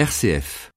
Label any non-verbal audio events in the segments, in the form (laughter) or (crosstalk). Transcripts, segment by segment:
RCF.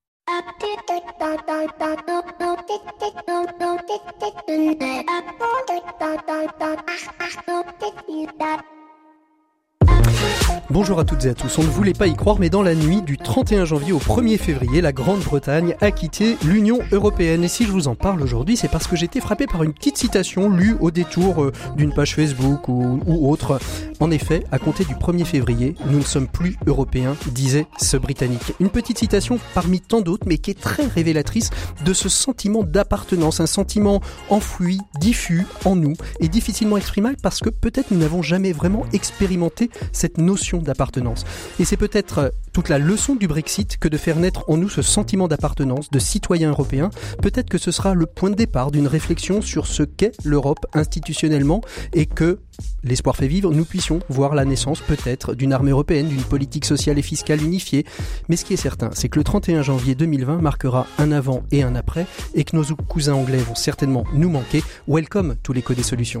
Bonjour à toutes et à tous. On ne voulait pas y croire, mais dans la nuit du 31 janvier au 1er février, la Grande-Bretagne a quitté l'Union européenne. Et si je vous en parle aujourd'hui, c'est parce que j'ai été frappé par une petite citation lue au détour euh, d'une page Facebook ou, ou, autre. En effet, à compter du 1er février, nous ne sommes plus européens, disait ce Britannique. Une petite citation parmi tant d'autres, mais qui est très révélatrice de ce sentiment d'appartenance, un sentiment enfoui, diffus en nous et difficilement exprimable parce que peut-être nous n'avons jamais vraiment expérimenté cette notion d'appartenance. Et c'est peut-être euh, toute la leçon du Brexit que de faire naître en nous ce sentiment d'appartenance de citoyen européen. Peut-être que ce sera le point de départ d'une réflexion sur ce qu'est l'Europe institutionnellement et que l'espoir fait vivre, nous puissions voir la naissance peut-être d'une armée européenne, d'une politique sociale et fiscale unifiée. Mais ce qui est certain, c'est que le 31 janvier 2020 marquera un avant et un après et que nos cousins anglais vont certainement nous manquer. Welcome tous l'écho des solutions.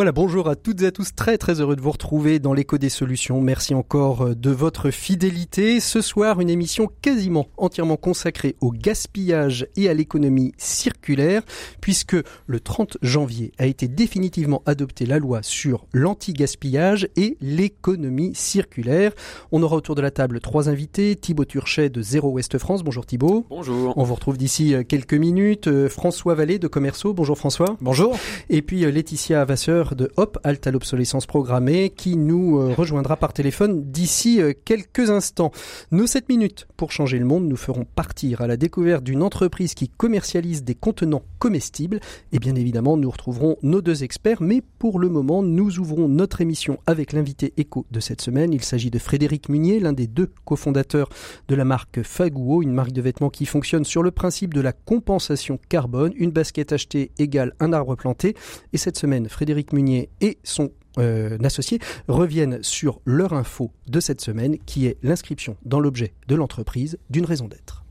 Voilà, bonjour à toutes et à tous, très très heureux de vous retrouver dans l'écho des solutions. Merci encore euh, de votre fidélité. Ce soir, une émission quasiment entièrement consacrée au gaspillage et à l'économie circulaire, puisque le 30 janvier a été définitivement adoptée la loi sur l'anti-gaspillage et l'économie circulaire. On aura autour de la table trois invités, Thibaut Turchet de Zéro Ouest France. Bonjour Thibaut. Bonjour. On vous retrouve d'ici euh, quelques minutes. Euh, François Vallée de Commerceau. Bonjour François. Bonjour. Et puis Laetitia Vasseur de Hop, Alta à l'obsolescence programmée, qui nous euh, rejoindra par téléphone d'ici euh, quelques instants. Nos 7 minutes pour changer le monde nous feront partir à la découverte d'une entreprise qui commercialise des contenants comestibles. Et bien évidemment, nous retrouverons nos deux experts, mais pour le moment, nous ouvrons notre émission avec l'invité éco de cette semaine. Il s'agit de Frédéric Munier, l'un des deux cofondateurs de la marque Faguo, une marque de vêtements qui fonctionne sur le principe de la compensation carbone. Une basket achetée égale un arbre planté. Et cette semaine, Frédéric Munier et son euh, associé reviennent sur leur info de cette semaine qui est l'inscription dans l'objet de l'entreprise d'une raison d'être.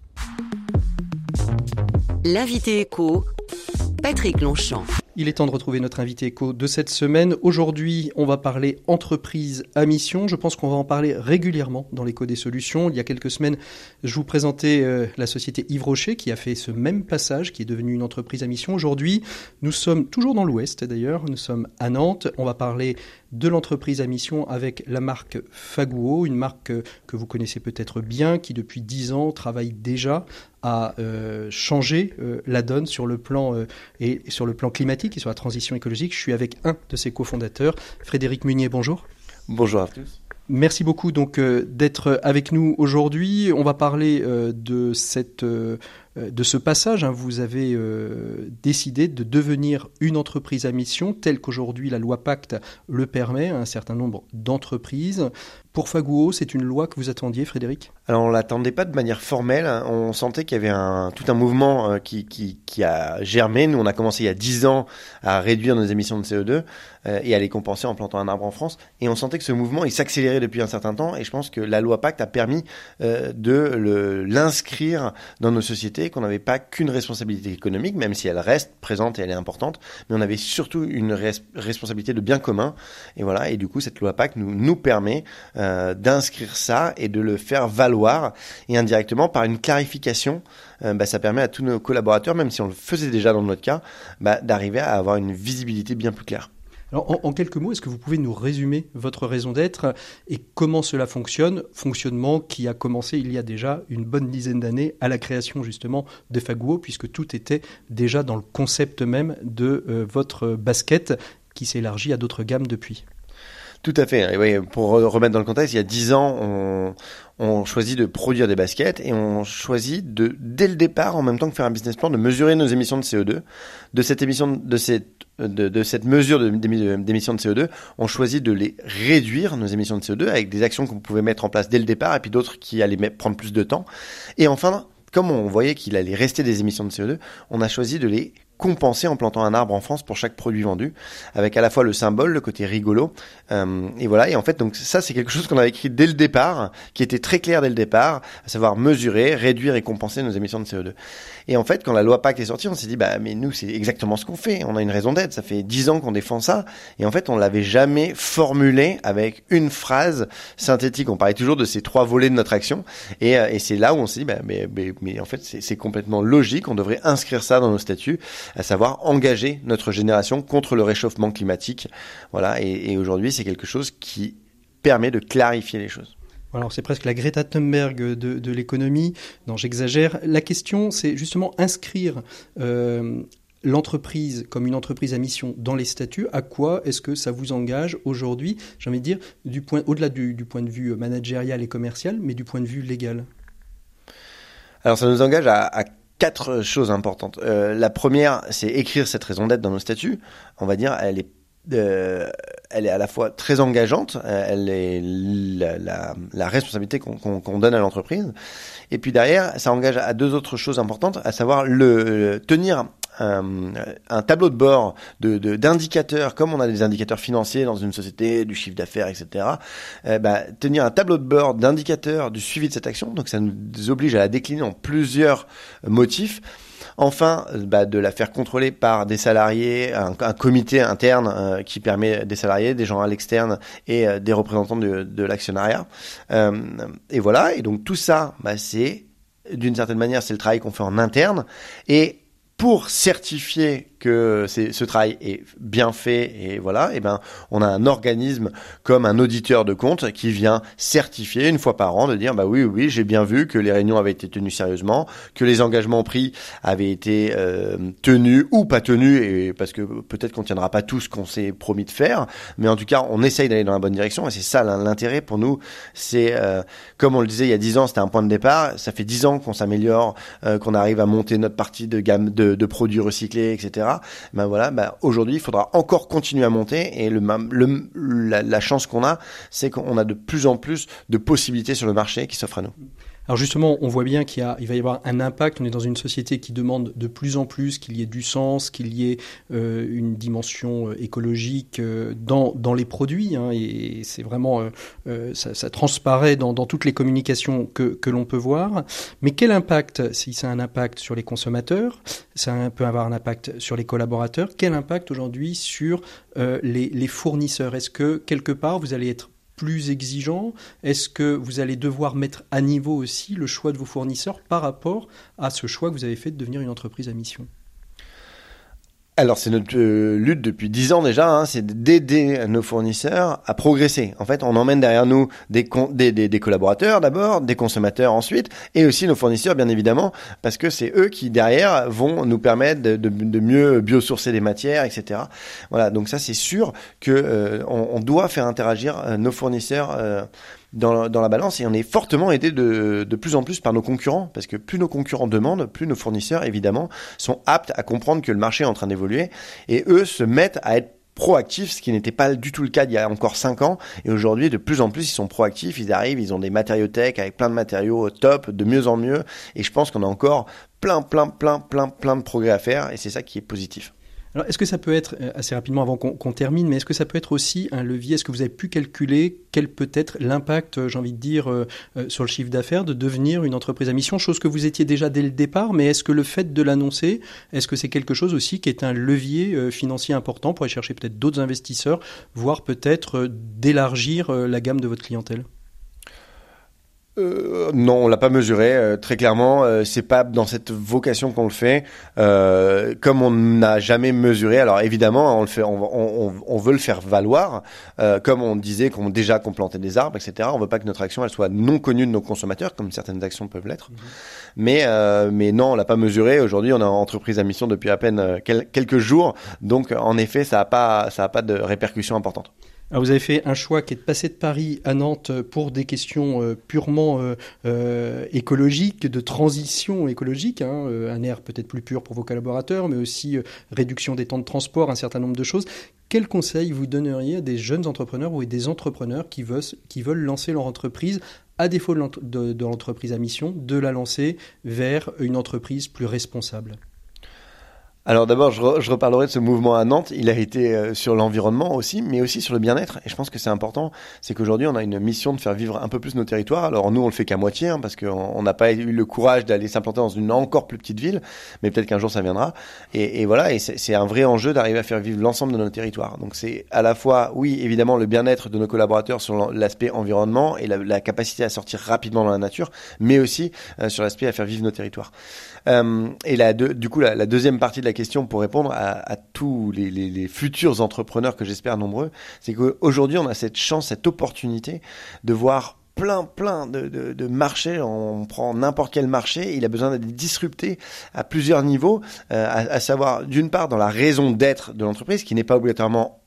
L'invité éco, Patrick Longchamp. Il est temps de retrouver notre invité éco de cette semaine. Aujourd'hui, on va parler entreprise à mission. Je pense qu'on va en parler régulièrement dans l'écho des solutions. Il y a quelques semaines, je vous présentais euh, la société Yves Rocher qui a fait ce même passage, qui est devenue une entreprise à mission. Aujourd'hui, nous sommes toujours dans l'Ouest d'ailleurs. Nous sommes à Nantes. On va parler de l'entreprise à mission avec la marque Faguo, une marque que vous connaissez peut-être bien, qui depuis dix ans travaille déjà à euh, changer euh, la donne sur le plan euh, et sur le plan climatique et sur la transition écologique. Je suis avec un de ses cofondateurs, Frédéric Munier. Bonjour. Bonjour à tous. Merci beaucoup donc d'être avec nous aujourd'hui. On va parler de cette de ce passage, hein, vous avez euh, décidé de devenir une entreprise à mission, telle qu'aujourd'hui la loi Pacte le permet un certain nombre d'entreprises. Pour Faguo, c'est une loi que vous attendiez, Frédéric? Alors, on l'attendait pas de manière formelle. On sentait qu'il y avait tout un mouvement euh, qui, a germé. Nous, on a commencé il y a 10 ans à réduire nos émissions de CO2 euh, et à les compenser en plantant un arbre en France. Et on sentait que ce mouvement, s'accélérait depuis un certain temps. Et je pense que la loi Pacte a permis euh, de l'inscrire dans nos sociétés, qu'on n'avait pas qu'une responsabilité économique, même si elle reste présente et elle est importante, mais on avait surtout une res responsabilité de bien commun. Et voilà. Et du coup, cette loi nous, nous permet euh, d'inscrire ça et de le faire valoir et indirectement par une clarification euh, bah, ça permet à tous nos collaborateurs, même si on le faisait déjà dans notre cas, bah, d'arriver à avoir une visibilité bien plus claire. En, quelques mots, est-ce que vous pouvez nous résumer votre raison d'être et comment cela fonctionne Fonctionnement qui a commencé il y a déjà une bonne dizaine d'années à la création justement de Faguo, puisque tout était déjà dans le concept même de euh, votre basket qui s'élargit à d'autres gammes depuis? Tout à fait. Oui, pour remettre dans le contexte, il y a dix ans, on, on choisit de produire des baskets et on choisit de, dès le départ, en même temps que faire un business plan, de mesurer nos émissions de CO2. De cette émission, de cette, de, de cette mesure d'émissions de, CO2, on choisit de les réduire, nos émissions de CO2, avec des actions qu'on pouvait mettre en place dès le départ et puis d'autres qui allaient prendre plus de temps. Et enfin, comme on voyait qu'il allait rester des émissions de CO2, on a choisi de les compenser en plantant un arbre en France pour chaque produit vendu, avec à la fois le symbole, le côté rigolo, euh, et voilà. Et en fait, donc ça, c'est quelque chose qu'on avait écrit dès le départ, qui était très clair dès le départ, à savoir mesurer, réduire et compenser nos émissions de CO2. Et en fait, quand la loi PAC est sortie, on s'est dit, bah, mais nous, c'est exactement ce qu'on fait. On a une raison d'être. Ça fait dix ans qu'on défend ça. Et en fait, on l'avait jamais formulé avec une phrase synthétique. On parlait toujours de ces trois volets de notre action. Et, euh, et c'est là où on s'est dit, bah, mais, mais, mais en fait, c'est complètement logique. On devrait inscrire ça dans nos statuts, à savoir engager notre génération contre le réchauffement climatique. Voilà. Et aujourd'hui, c'est quelque chose qui permet de clarifier les choses. Alors c'est presque la Greta Thunberg de, l'économie. Non, j'exagère. La question, c'est justement inscrire euh, l'entreprise comme une entreprise à mission dans les statuts. À quoi est-ce que ça vous engage aujourd'hui J'ai envie de dire, du point, au-delà du, point de vue managérial et commercial, mais du point de vue légal? Alors ça nous engage à, à quatre choses importantes. Euh, la première, c'est écrire cette raison d'être dans nos statuts. On va dire, elle est euh, elle est à la fois très engageante, euh, elle est la, la, la responsabilité qu'on qu qu donne à l'entreprise, et puis derrière, ça engage à deux autres choses importantes, à savoir le tenir un, un, tableau de bord de d'indicateurs, comme on a des indicateurs financiers dans une société, du chiffre d'affaires, etc. Euh, bah, tenir un tableau de bord d'indicateurs du suivi de cette action, donc ça nous oblige à la décliner en plusieurs motifs. Enfin, bah, de la faire contrôler par des salariés, un, comité interne euh, qui permet des salariés, des gens à l'externe et euh, des représentants de, l'actionnariat. Euh, et voilà. Et donc tout ça, bah, c'est d'une certaine manière, c'est le travail qu'on fait en interne. Et pour certifier que ce travail est bien fait et voilà, et eh ben on a un organisme comme un auditeur de compte qui vient certifier une fois par an de dire bah oui oui j'ai bien vu que les réunions avaient été tenues sérieusement, que les engagements pris avaient été euh, tenus ou pas tenus et parce que peut-être qu'on tiendra pas tout ce qu'on s'est promis de faire, mais en tout cas on essaye d'aller dans la bonne direction et c'est ça l'intérêt pour nous, c'est euh, comme on le disait il y a dix ans c'était un point de départ, ça fait dix ans qu'on s'améliore, euh, qu'on arrive à monter notre partie de gamme de, de produits recyclés etc ben voilà, ben aujourd'hui, il faudra encore continuer à monter et le, la chance qu'on a, c'est qu'on a de plus en plus de possibilités sur le marché qui s'offrent à nous. Alors justement, on voit bien qu'il il va y avoir un impact. On est dans une société qui demande de plus en plus qu'il y ait du sens, qu'il y ait euh, une dimension euh, écologique euh, dans, les produits. Hein, et c'est vraiment, ça, transparaît dans, toutes les communications que, l'on peut voir. Mais quel impact, si ça a un impact sur les consommateurs, ça peut avoir un impact sur les collaborateurs, quel impact aujourd'hui sur les fournisseurs? Est-ce que quelque part vous allez être plus exigeant? Est-ce que vous allez devoir mettre à niveau aussi le choix de vos fournisseurs par rapport à ce choix que vous avez fait de devenir une entreprise à mission? Alors c'est notre euh, lutte depuis dix ans déjà, hein, c'est d'aider nos fournisseurs à progresser. En fait, on emmène derrière nous des, collaborateurs d'abord, des consommateurs ensuite, et aussi nos fournisseurs bien évidemment, parce que c'est eux qui derrière vont nous permettre de, mieux biosourcer des matières, etc. Voilà, donc ça c'est sûr que euh, doit faire interagir euh, nos fournisseurs euh, dans, dans, la balance et on est fortement aidé de, de plus en plus par nos concurrents parce que plus nos concurrents demandent, plus nos fournisseurs évidemment sont aptes à comprendre que le marché est en train d'évoluer et eux se mettent à être proactifs, ce qui n'était pas du tout le cas il y a encore 5 ans. Et aujourd'hui, de plus en plus, ils sont proactifs, ils arrivent, ils ont des matériaux tech avec plein de matériaux top, de mieux en mieux. Et je pense qu'on a encore plein, plein, plein, plein, plein de progrès à faire. Et c'est ça qui est positif. Alors, est-ce que ça peut être, euh, assez rapidement avant qu'on qu termine, mais est-ce que ça peut être aussi un levier Est-ce que vous avez pu calculer quel peut être l'impact, euh, j'ai envie de dire, euh, sur le chiffre d'affaires de devenir une entreprise à mission Chose que vous étiez déjà dès le départ, mais est-ce que le fait de l'annoncer, est-ce que c'est quelque chose aussi qui est un levier financier important pour aller chercher peut-être d'autres investisseurs, voire peut-être d'élargir la gamme de votre clientèle? Euh, non, on l'a pas mesuré euh, très clairement. Euh, c'est pas dans cette vocation qu'on le fait. Euh, comme on n'a jamais mesuré, alors évidemment, on le fait, on, on, on veut le faire valoir. Comme on disait qu'on déjà qu'on plantait des arbres, etc. On veut pas que notre action elle soit non connue de nos consommateurs, comme certaines actions peuvent l'être. Mmh. Mais mais non, on l'a pas mesuré. Aujourd'hui, on est en entreprise à mission depuis à peine quel, quelques jours, donc en effet, ça a pas ça a pas de répercussions importantes. Alors vous avez fait un choix qui est de passer de Paris à Nantes pour des questions euh, purement euh, euh, écologiques, de transition écologique, hein, un air peut-être plus pur pour vos collaborateurs, mais aussi réduction des temps de transport, un certain nombre de choses. Quel conseil vous donneriez à des jeunes entrepreneurs ou à des entrepreneurs qui veulent lancer leur entreprise à défaut de l'entreprise à mission, de la lancer vers une entreprise plus responsable? Alors d'abord, je, je reparlerai de ce mouvement à Nantes. Il a été euh, sur l'environnement aussi, mais aussi sur le bien-être. Et je pense que c'est important. C'est qu'aujourd'hui, on a une mission de faire vivre un peu plus nos territoires. Alors nous, on le fait qu'à moitié, hein, parce qu'on on n'a pas eu le courage d'aller s'implanter dans une encore plus petite ville. Mais peut-être qu'un jour, ça viendra. Et, et voilà, et c'est un vrai enjeu d'arriver à faire vivre l'ensemble de nos territoires. Donc c'est à la fois, oui, évidemment, le bien-être de nos collaborateurs sur l'aspect environnement et la, la capacité à sortir rapidement dans la nature, mais aussi euh, sur l'aspect à faire vivre nos territoires. Euh, et la du coup, la, deuxième partie de la question pour répondre à, tous les, futurs entrepreneurs que j'espère nombreux, c'est qu'aujourd'hui, on a cette chance, cette opportunité de voir plein, plein de, marchés. On prend n'importe quel marché, il a besoin d'être disrupté à plusieurs niveaux, euh, à savoir d'une part dans la raison d'être de l'entreprise, qui n'est pas obligatoirement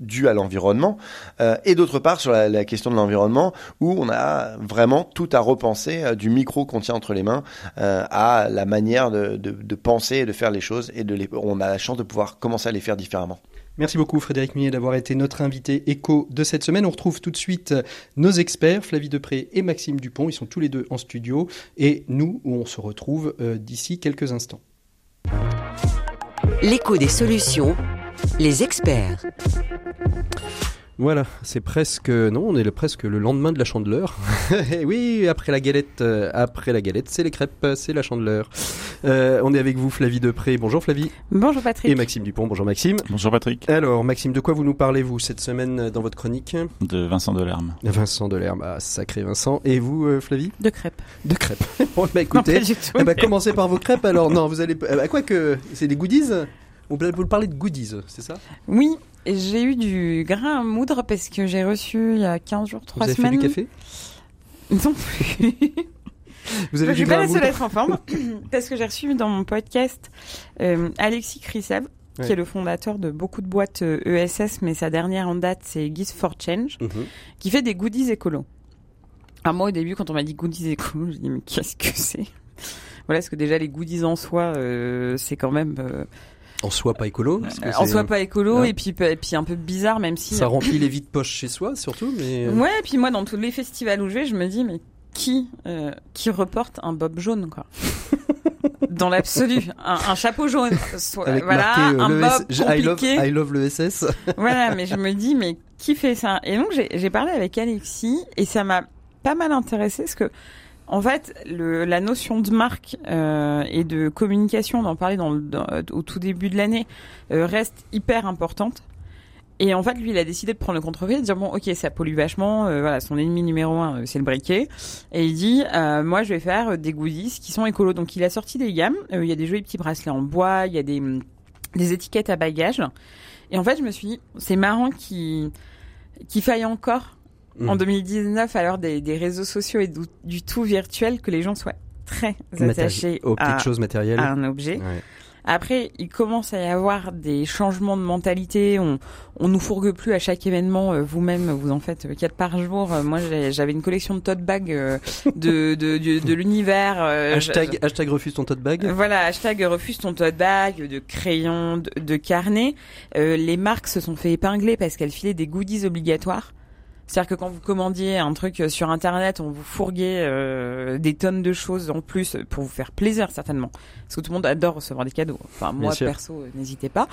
due à l'environnement, euh, et d'autre part sur la, la question de l'environnement, où on a vraiment tout à repenser euh, du micro qu'on tient entre les mains euh, à la manière de, de, de penser et de faire les choses, et de les, on a la chance de pouvoir commencer à les faire différemment. Merci beaucoup Frédéric Millet d'avoir été notre invité écho de cette semaine. On retrouve tout de suite nos experts, Flavie Depré et Maxime Dupont. Ils sont tous les deux en studio. Et nous, on se retrouve euh, d'ici quelques instants. L'écho des solutions, les experts. Voilà, c'est presque non, on est le, presque le lendemain de la chandeleur. (laughs) Et oui, après la galette, euh, après la galette, c'est les crêpes, c'est la chandeleur. Euh, on est avec vous, Flavie Depré. Bonjour Flavie. Bonjour Patrick. Et Maxime Dupont. Bonjour Maxime. Bonjour Patrick, Alors Maxime, de quoi vous nous parlez vous cette semaine dans votre chronique? De Vincent Delerme. Vincent Delerme, ah, sacré Vincent. Et vous, euh, Flavie? De crêpes. De crêpes. (laughs) bon, bah Non, écoutez, pas du tout. eh ben, commencez par vos crêpes alors. Non, vous allez. eh ben, quoi que c'est des goodies? Vous vous parlez de goodies, c'est ça? Oui, et j'ai eu du grain à moudre parce que j'ai reçu il y a 15 jours, 3 Vous avez semaines. fait du café? Non plus. Vous avez je du suis pas grain à la seule à être en forme (coughs) parce que j'ai reçu dans mon podcast euh, Alexis Ouais. qui est le fondateur de beaucoup de boîtes euh, ESS, mais sa dernière en date c'est Geese for Change, Mhm. qui fait des goodies écolos. Alors moi au début quand on m'a dit goodies écolos, je dis mais qu'est-ce que c'est? Voilà, parce que déjà les goodies en soi, euh, c'est quand même En soi pas écolo. que en soi pas écolo Ouais. et puis et puis un peu bizarre même si Ça remplit (coughs) les vides poches chez soi surtout, mais. euh, Ouais, et puis moi, dans tous les festivals où je vais, je me dis, mais qui, euh, qui reporte un bob jaune, quoi? (laughs) Dans l'absolu, un, un chapeau jaune, Avec voilà, marqué euh, un le bob S- I love, compliqué, I love le SS. (laughs) voilà. Mais je me dis, mais qui fait ça? Et donc j'ai j'ai parlé avec Alexis et ça m'a pas mal intéressé parce que. En fait, la notion de marque euh, et de communication, on en au tout début de l'année, euh, reste hyper importante. Et en fait, lui, il a décidé de prendre le contre-pied, de dire bon, ok, ça pollue vachement. euh, voilà, son ennemi numéro un, c'est le briquet. Et il dit, moi, je vais faire des goodies qui sont écolos. Donc, il a sorti des gammes. Il y a des jolis petits bracelets en bois. Il y a des hum, des étiquettes à bagages. Et en fait, je me suis dit, c'est marrant qu'il faille encore en Mm. 2019, à l'heure des, des réseaux sociaux et du, du tout virtuel, que les gens soient très attachés aux petites à, choses matérielles. à un objet. Ouais. Après, il commence à y avoir des changements de mentalité. On, on nous fourgue plus à chaque événement. euh, Vous-même, vous en faites euh, quatre par jour. Euh, moi, j'avais une collection de tote bags de, de, de, de l'univers. Hashtag, hashtag refuse ton tote bag. voilà, hashtag refuse ton tote bag, de crayons, de, de carnets. Euh, les marques se sont fait épingler parce qu'elles filaient des goodies obligatoires. C'est-à-dire que quand vous commandiez un truc sur internet, on vous fourguait euh, des tonnes de choses en plus pour vous faire plaisir certainement. Parce que tout le monde adore recevoir des cadeaux. Enfin moi perso, euh, n'hésitez pas.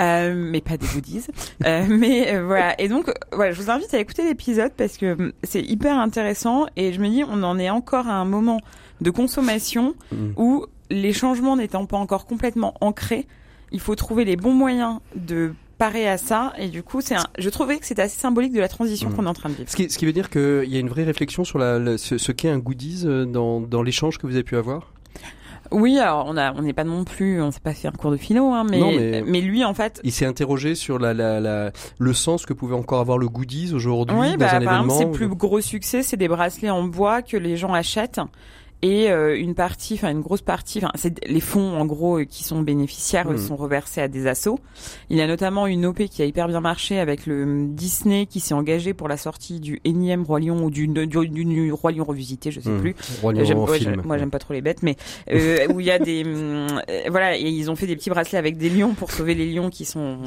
Euh, mais pas des goodies. Euh, (laughs) mais euh, voilà. Et donc euh, voilà, je vous invite à écouter l'épisode parce que hum, c'est hyper intéressant et je me dis on en est encore à un moment de consommation Mm. où les changements n'étant pas encore complètement ancrés, il faut trouver les bons moyens de parer à ça. Et du coup, c'est un... je trouvais que c'était assez symbolique de la transition Mm. qu'on est en train de vivre. Ce qui, ce qui veut dire qu'il y a une vraie réflexion sur la, la- ce, ce qu'est un goodies euh, dans, dans l'échange que vous avez pu avoir? Oui, alors on a, on n'est pas non plus, on s'est pas fait un cours de philo, hein, mais, Non, mais- mais lui en fait. Il s'est interrogé sur la, la, la, le sens que pouvait encore avoir le goodies aujourd'hui Oui, dans bah, un par exemple, événement. ses plus gros succès, c'est des bracelets en bois que les gens achètent. Et euh, une partie, enfin une grosse partie, enfin c'est les fonds en gros euh, qui sont bénéficiaires euh, Mhm. sont reversés à des assos. Il y a notamment une OP qui a hyper bien marché avec le Disney qui s'est engagé pour la sortie du énième Roi Lion ou du, du, du- du Roi Lion revisité, je sais Hmm. plus. Roi Lion ouais, film. moi j'aime pas trop les bêtes, mais euh, où il y a des (laughs) euh, voilà, et ils ont fait des petits bracelets avec des lions pour sauver les lions qui sont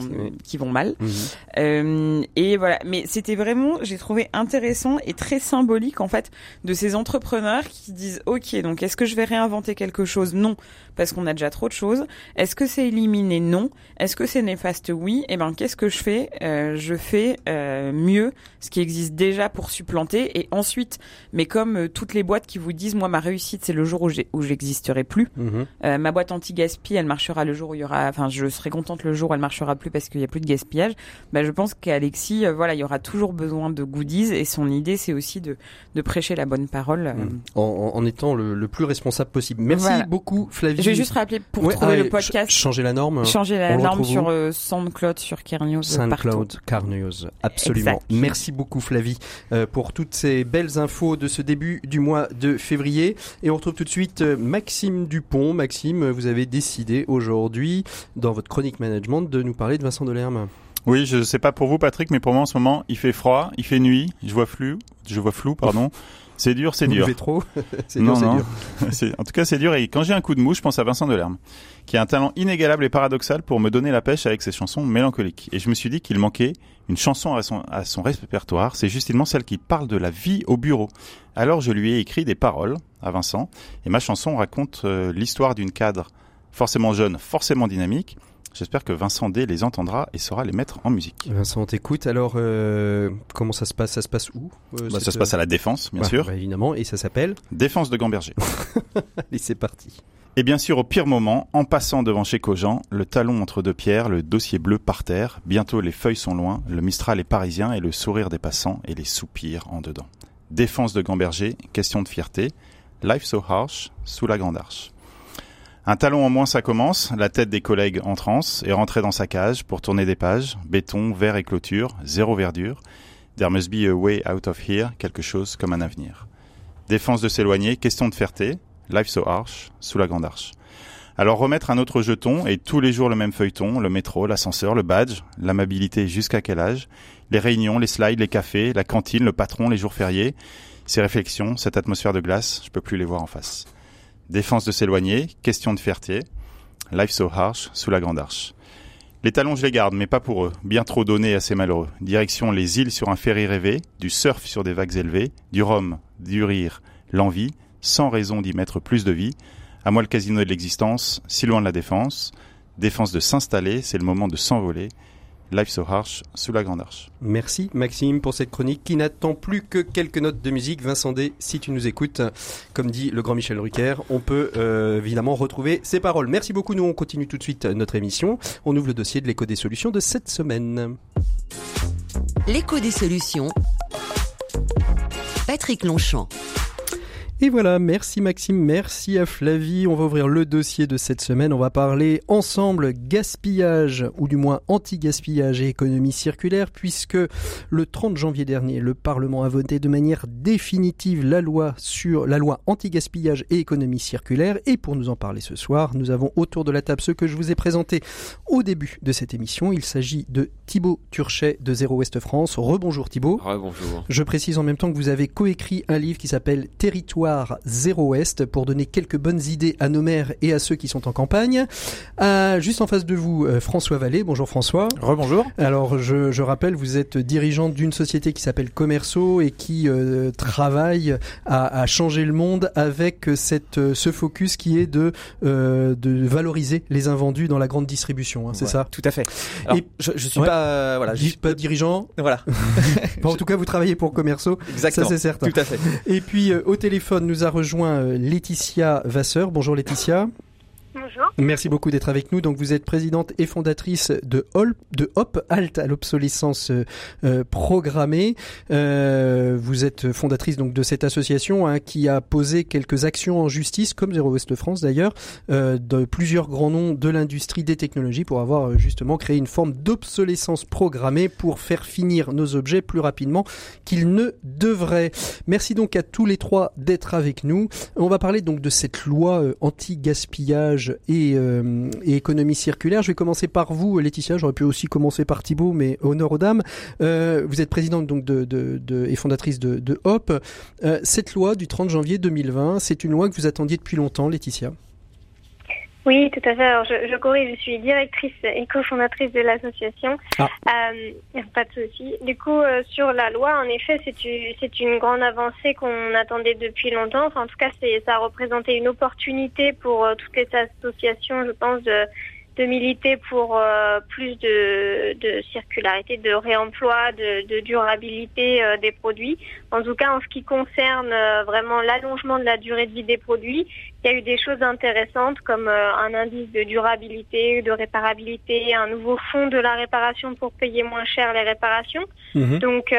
qui vont mal. Mhm. Euh, et voilà, mais c'était vraiment, j'ai trouvé intéressant et très symbolique en fait de ces entrepreneurs qui disent ok, Donc est-ce que je vais réinventer quelque chose? Non, parce qu'on a déjà trop de choses. Est-ce que c'est éliminé? Non. Est-ce que c'est néfaste? Oui. Et eh ben, qu'est-ce que je fais? Euh, Je fais euh, mieux ce qui existe déjà pour supplanter. Et ensuite, mais comme euh, toutes les boîtes qui vous disent, moi, ma réussite, c'est le jour où j'existerai plus. Mhm. Ma boîte anti-gaspi, elle marchera le jour où il y aura. Enfin, je serai contente le jour où elle marchera plus parce qu'il y a plus de gaspillage. Bah, je pense qu'Alexis, voilà, il y aura toujours besoin de goodies. Et son idée, c'est aussi de de prêcher la bonne parole. Mhm. En, en- en étant le, le plus responsable possible. Merci Voilà. beaucoup, Flavie. Je vais juste rappeler pour Ouais, trouver ah, le ch- podcast. changer la norme. Changer on la norme sur euh, SoundCloud, sur Kernios, SoundCloud, Carnews, absolument. Exact. Merci beaucoup Flavie euh, pour toutes ces belles infos de ce début du mois de février. Et on retrouve tout de suite euh, Maxime Dupont. Maxime, vous avez décidé aujourd'hui, dans votre chronique management, de nous parler de Vincent Delerme. Oui, je sais pas pour vous, Patrick, mais pour moi en ce moment, il fait froid, il fait nuit, je vois flou, je vois flou, pardon. C'est dur, c'est dur. trop (laughs) C'est dur, c'est dur. (laughs) En tout cas, c'est dur. Et quand j'ai un coup de mou, je pense à Vincent Delerme, qui a un talent inégalable et paradoxal pour me donner la pêche avec ses chansons mélancoliques. Et je me suis dit qu'il manquait une chanson à son, à son répertoire. C'est justement celle qui parle de la vie au bureau. Alors je lui ai écrit des paroles à Vincent. Et ma chanson raconte euh, l'histoire d'une cadre forcément jeune, forcément dynamique. J'espère que Vincent D les entendra et saura les mettre en musique. Vincent, on t'écoute. Alors, euh, comment ça se passe? Ça se passe où euh, Bah, ça se passe à la défense, bien bah, sûr. bah, évidemment, et ça s'appelle? Défense de Gamberger. (laughs) Allez, c'est parti. Et bien sûr, au pire moment, en passant devant chez Cogent, le talon entre deux pierres, le dossier bleu par terre, bientôt les feuilles sont loin, le Mistral est parisien et le sourire des passants et les soupirs en dedans. Défense de Gamberger, question de fierté, life so harsh, sous la grande arche. Un talon en moins, ça commence, la tête des collègues en transe et rentrer dans sa cage pour tourner des pages, béton, verre et clôture, zéro verdure. There must be a way out of here, quelque chose comme un avenir. Défense de s'éloigner, question de fierté, Life so harsh, sous la grande arche. Alors remettre un autre jeton et tous les jours le même feuilleton, le métro, l'ascenseur, le badge, l'amabilité jusqu'à quel âge, les réunions, les slides, les cafés, la cantine, le patron, les jours fériés, ces réflexions, cette atmosphère de glace, je peux plus les voir en face. Défense de s'éloigner, question de fierté, life so harsh, sous la grande arche. Les talons je les garde, mais pas pour eux, bien trop donnés à ces malheureux. Direction les îles sur un ferry rêvé, du surf sur des vagues élevées, du rhum, du rire, l'envie, sans raison d'y mettre plus de vie. À moi le casino de l'existence, si loin de la défense. Défense de s'installer, c'est le moment de s'envoler. Life so harsh, sous la grande arche. Merci Maxime pour cette chronique qui n'attend plus que quelques notes de musique. Vincent D, si tu nous écoutes, comme dit le grand Michel Drucker, on peut euh, évidemment retrouver ces paroles. Merci beaucoup, nous on continue tout de suite notre émission. On ouvre le dossier de l'écho des solutions de cette semaine. L'écho des solutions. Patrick Longchamp. Et voilà, merci Maxime, merci à Flavie. On va ouvrir le dossier de cette semaine. On va parler ensemble gaspillage, ou du moins anti-gaspillage et économie circulaire, puisque le 30 janvier dernier, le Parlement a voté de manière définitive la loi sur la loi anti-gaspillage et économie circulaire. Et pour nous en parler ce soir, nous avons autour de la table ceux que je vous ai présentés au début de cette émission. Il s'agit de Thibaut Turchet de Zéro Ouest France. Rebonjour Thibaut. bonjour. Je précise en même temps que vous avez coécrit un livre qui s'appelle Territoire Zéro Ouest pour donner quelques bonnes idées à nos maires et à ceux qui sont en campagne. Juste en face de vous, euh, François Vallée. Bonjour François. Rebonjour. Alors je, je rappelle, vous êtes dirigeant d'une société qui s'appelle Commerceau et qui euh, travaille à, à changer le monde avec cette, euh, ce focus qui est de, euh, de valoriser les invendus dans la grande distribution. hein, c'est ça Tout à fait. Alors, Et- je, je suis Ouais. pas, euh, voilà, je suis pas dirigeant. voilà, (laughs) en tout cas, vous travaillez pour Commerceau. exactement. Ça c'est certain. Tout à fait. Et puis au téléphone nous a rejoint euh, Laetitia Vasseur. Bonjour Laetitia. Bonjour. Merci beaucoup d'être avec nous. Donc vous êtes présidente et fondatrice de, de Hop Halt à l'obsolescence euh, euh, programmée. Euh, vous êtes fondatrice donc de cette association hein, qui a posé quelques actions en justice, comme Zéro Ouest France d'ailleurs, euh, de plusieurs grands noms de l'industrie des technologies pour avoir euh, justement créé une forme d'obsolescence programmée pour faire finir nos objets plus rapidement qu'ils ne devraient. Merci donc à tous les trois d'être avec nous. On va parler donc de cette loi euh, anti-gaspillage et, euh, et économie circulaire. Je vais commencer par vous, Laetitia. J'aurais pu aussi commencer par Thibaut, mais honneur aux dames. Euh, vous êtes présidente donc de, de, de- et fondatrice de, de Hop. Euh, cette loi du 30 janvier 2020, c'est une loi que vous attendiez depuis longtemps, Laetitia? Oui, tout à fait. Alors, je, je corrige, je suis directrice et cofondatrice de l'association. Ah. Euh, pas de souci. Du coup, euh, sur la loi, en effet, c'est une, c'est une grande avancée qu'on attendait depuis longtemps. Enfin, en tout cas, c'est, ça a représenté une opportunité pour euh, toutes les associations, je pense, de, de militer pour euh, plus de, de circularité, de réemploi, de, de durabilité euh, des produits. En tout cas, en ce qui concerne euh, vraiment l'allongement de la durée de vie des produits, il y a eu des choses intéressantes comme un indice de durabilité, de réparabilité, un nouveau fonds de la réparation pour payer moins cher les réparations. Mhm. Donc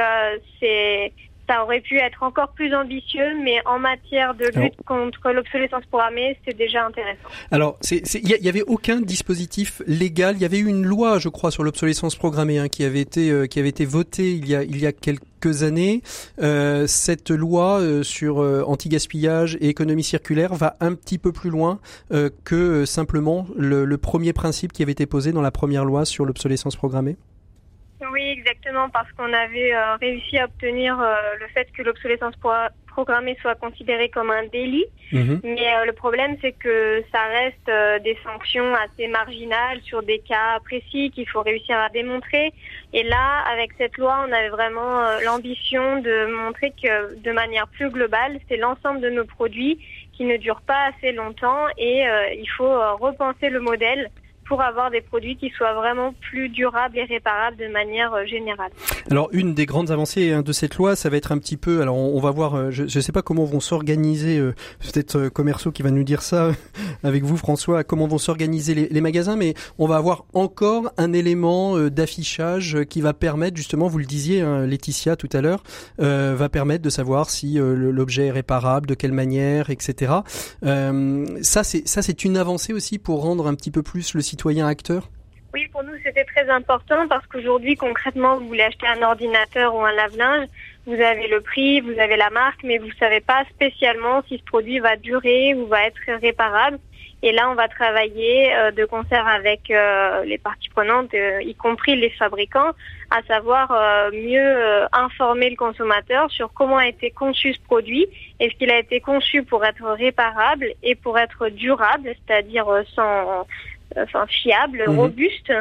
c'est ça aurait pu être encore plus ambitieux, mais en matière de lutte contre l'obsolescence programmée, c'est déjà intéressant. Alors, il y, a- il y avait aucun dispositif légal. Il y avait eu une loi, je crois, sur l'obsolescence programmée hein, qui avait été euh, qui avait été votée il y a il y a quelques années. Euh, cette loi euh, sur anti-gaspillage et économie circulaire va un petit peu plus loin que simplement le, le premier principe qui avait été posé dans la première loi sur l'obsolescence programmée. Oui, exactement, parce qu'on avait euh, réussi à obtenir euh, le fait que l'obsolescence pro- programmée soit considérée comme un délit. Mhm. Mais euh, le problème, c'est que ça reste des sanctions assez marginales sur des cas précis qu'il faut réussir à démontrer. Et là, avec cette loi, on avait vraiment l'ambition de montrer que de manière plus globale, c'est l'ensemble de nos produits qui ne durent pas assez longtemps et il faut repenser le modèle pour avoir des produits qui soient vraiment plus durables et réparables de manière euh, générale. Alors une des grandes avancées hein, de cette loi, ça va être un petit peu. Alors on, va voir. euh, je ne sais pas comment vont s'organiser. euh, Peut-être commerciaux qui va nous dire ça (laughs) avec vous, François. Comment vont s'organiser les, magasins Mais on va avoir encore un élément d'affichage qui va permettre justement, vous le disiez, hein, Laetitia tout à l'heure, va permettre de savoir si l'objet est réparable, de quelle manière, etc. Euh, ça c'est une avancée aussi pour rendre un petit peu plus le Oui, pour nous, c'était très important parce qu'aujourd'hui, concrètement, vous voulez acheter un ordinateur ou un lave-linge, vous avez le prix, vous avez la marque, mais vous savez pas spécialement si ce produit va durer ou va être réparable. Et là, on va travailler euh, de concert avec euh, les parties prenantes, euh, y compris les fabricants, à savoir mieux informer le consommateur sur comment a été conçu ce produit. Est-ce qu'il a été conçu pour être réparable et pour être durable, c'est-à-dire sans enfin fiable, Mhm. robuste.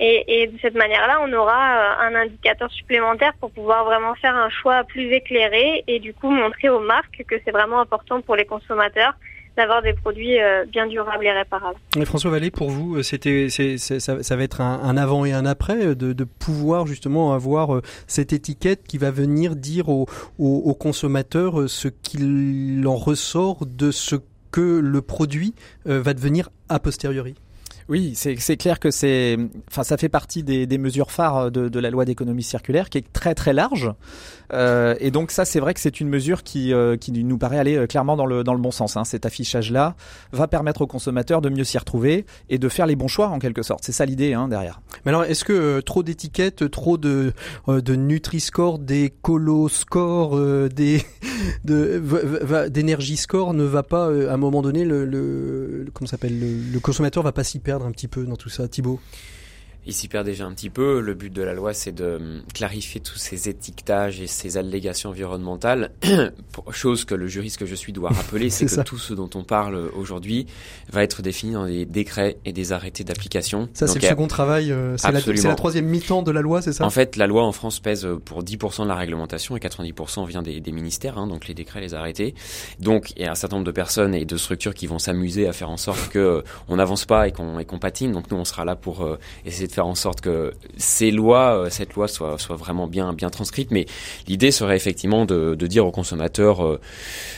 Et, et de cette manière-là, on aura euh, un indicateur supplémentaire pour pouvoir vraiment faire un choix plus éclairé et du coup montrer aux marques que c'est vraiment important pour les consommateurs d'avoir des produits euh, bien durables et réparables. Et François Vallée, pour vous, euh, c'était, ça, ça va être un, un avant et un après euh, de, de pouvoir justement avoir euh, cette étiquette qui va venir dire aux au, au consommateurs euh, ce qu'il en ressort de ce que le produit euh, va devenir a posteriori. Oui, c'est clair que c'est, enfin, ça fait partie des, mesures phares de, de la loi d'économie circulaire, qui est très très large. Euh, et donc ça, c'est vrai que c'est une mesure qui, euh, qui nous paraît aller euh, clairement dans le dans le bon sens. Hein. Cet affichage-là va permettre aux consommateurs de mieux s'y retrouver et de faire les bons choix en quelque sorte. C'est ça l'idée hein, derrière. Mais alors, est-ce que euh, trop d'étiquettes, trop de, euh, de Nutri-Score, des Colo-Score, euh, des, (laughs) de, d'énergie score ne va pas, euh, à un moment donné, le, le, comment s'appelle, le, le consommateur va pas s'y perdre? Un petit peu dans tout ça, Thibaut? Il s'y perd déjà un petit peu. Le but de la loi, c'est de hum, clarifier tous ces étiquetages et ces allégations environnementales. (clears throat) Chose que le juriste que je suis doit rappeler, (laughs) c'est que ça. tout ce dont on parle aujourd'hui va être défini dans des décrets et des arrêtés d'application. Ça, c'est le second travail. euh, c'est, la, troisième mi-temps de la loi, c'est ça? En fait, la loi en France pèse euh, pour 10% de la réglementation et 90% vient des, des ministères, hein, donc les décrets, les arrêtés. Donc, il y a un certain nombre de personnes et de structures qui vont s'amuser à faire en sorte que euh, on n'avance pas et qu'on qu'on patine. Donc, nous, on sera là pour euh, essayer de faire en sorte que ces lois, euh, cette loi soit, soit vraiment bien, bien transcrite. Mais l'idée serait effectivement de, dire aux consommateurs euh,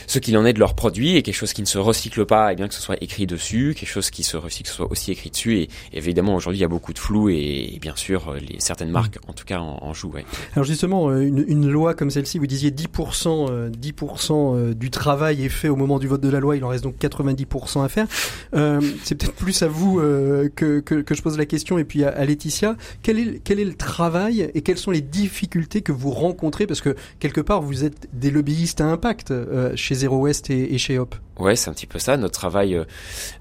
ce qu'il en est de leurs produits et quelque chose qui ne se recycle pas, et bien que ce soit écrit dessus, quelque chose qui se recycle soit aussi écrit dessus. Et, évidemment, aujourd'hui, il y a beaucoup de flou et, bien sûr, euh, certaines marques, en tout cas, en, en jouent. Alors justement, une, loi comme celle-ci, vous disiez 10%, euh, 10% euh, du travail est fait au moment du vote de la loi, il en reste donc 90% à faire. C'est peut-être plus à vous que, je pose la question et puis à Laetitia. Quel est, quel est le travail et quelles sont les difficultés que vous rencontrez? Parce que quelque part, vous êtes des lobbyistes à impact euh, chez Zero West et, et chez Hop. Ouais, c'est un petit peu ça. Notre travail, euh,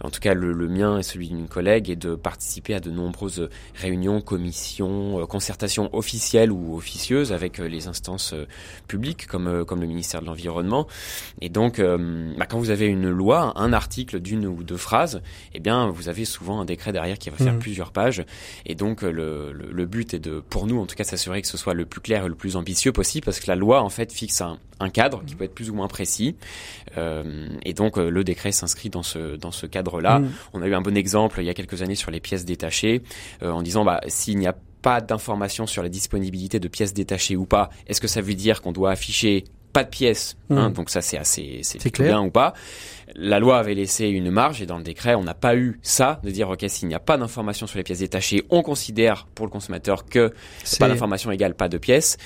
en tout cas le, le mien et celui d'une collègue, est de participer à de nombreuses réunions, commissions, euh, concertations officielles ou officieuses avec euh, les instances euh, publiques comme, euh, comme le ministère de l'Environnement. Et donc, euh, bah, quand vous avez une loi, un article d'une ou deux phrases, eh bien, vous avez souvent un décret derrière qui va faire Mhm. plusieurs pages. Et donc, euh, le, le, le but est de, pour nous, en tout cas, s'assurer que ce soit le plus clair et le plus ambitieux possible, parce que la loi, en fait, fixe un, un cadre qui peut être plus ou moins précis. Euh, et donc euh, le décret s'inscrit dans ce dans ce cadre-là. Mm. On a eu un bon exemple il y a quelques années sur les pièces détachées, euh, en disant bah s'il n'y a pas d'information sur la disponibilité de pièces détachées ou pas, est-ce que ça veut dire qu'on doit afficher pas de pièces hein, Mm. Donc ça c'est assez c'est clair. bien ou pas? La loi avait laissé une marge et dans le décret on n'a pas eu ça de dire ok s'il n'y a pas d'information sur les pièces détachées, on considère pour le consommateur que pas d'information égale pas de pièces.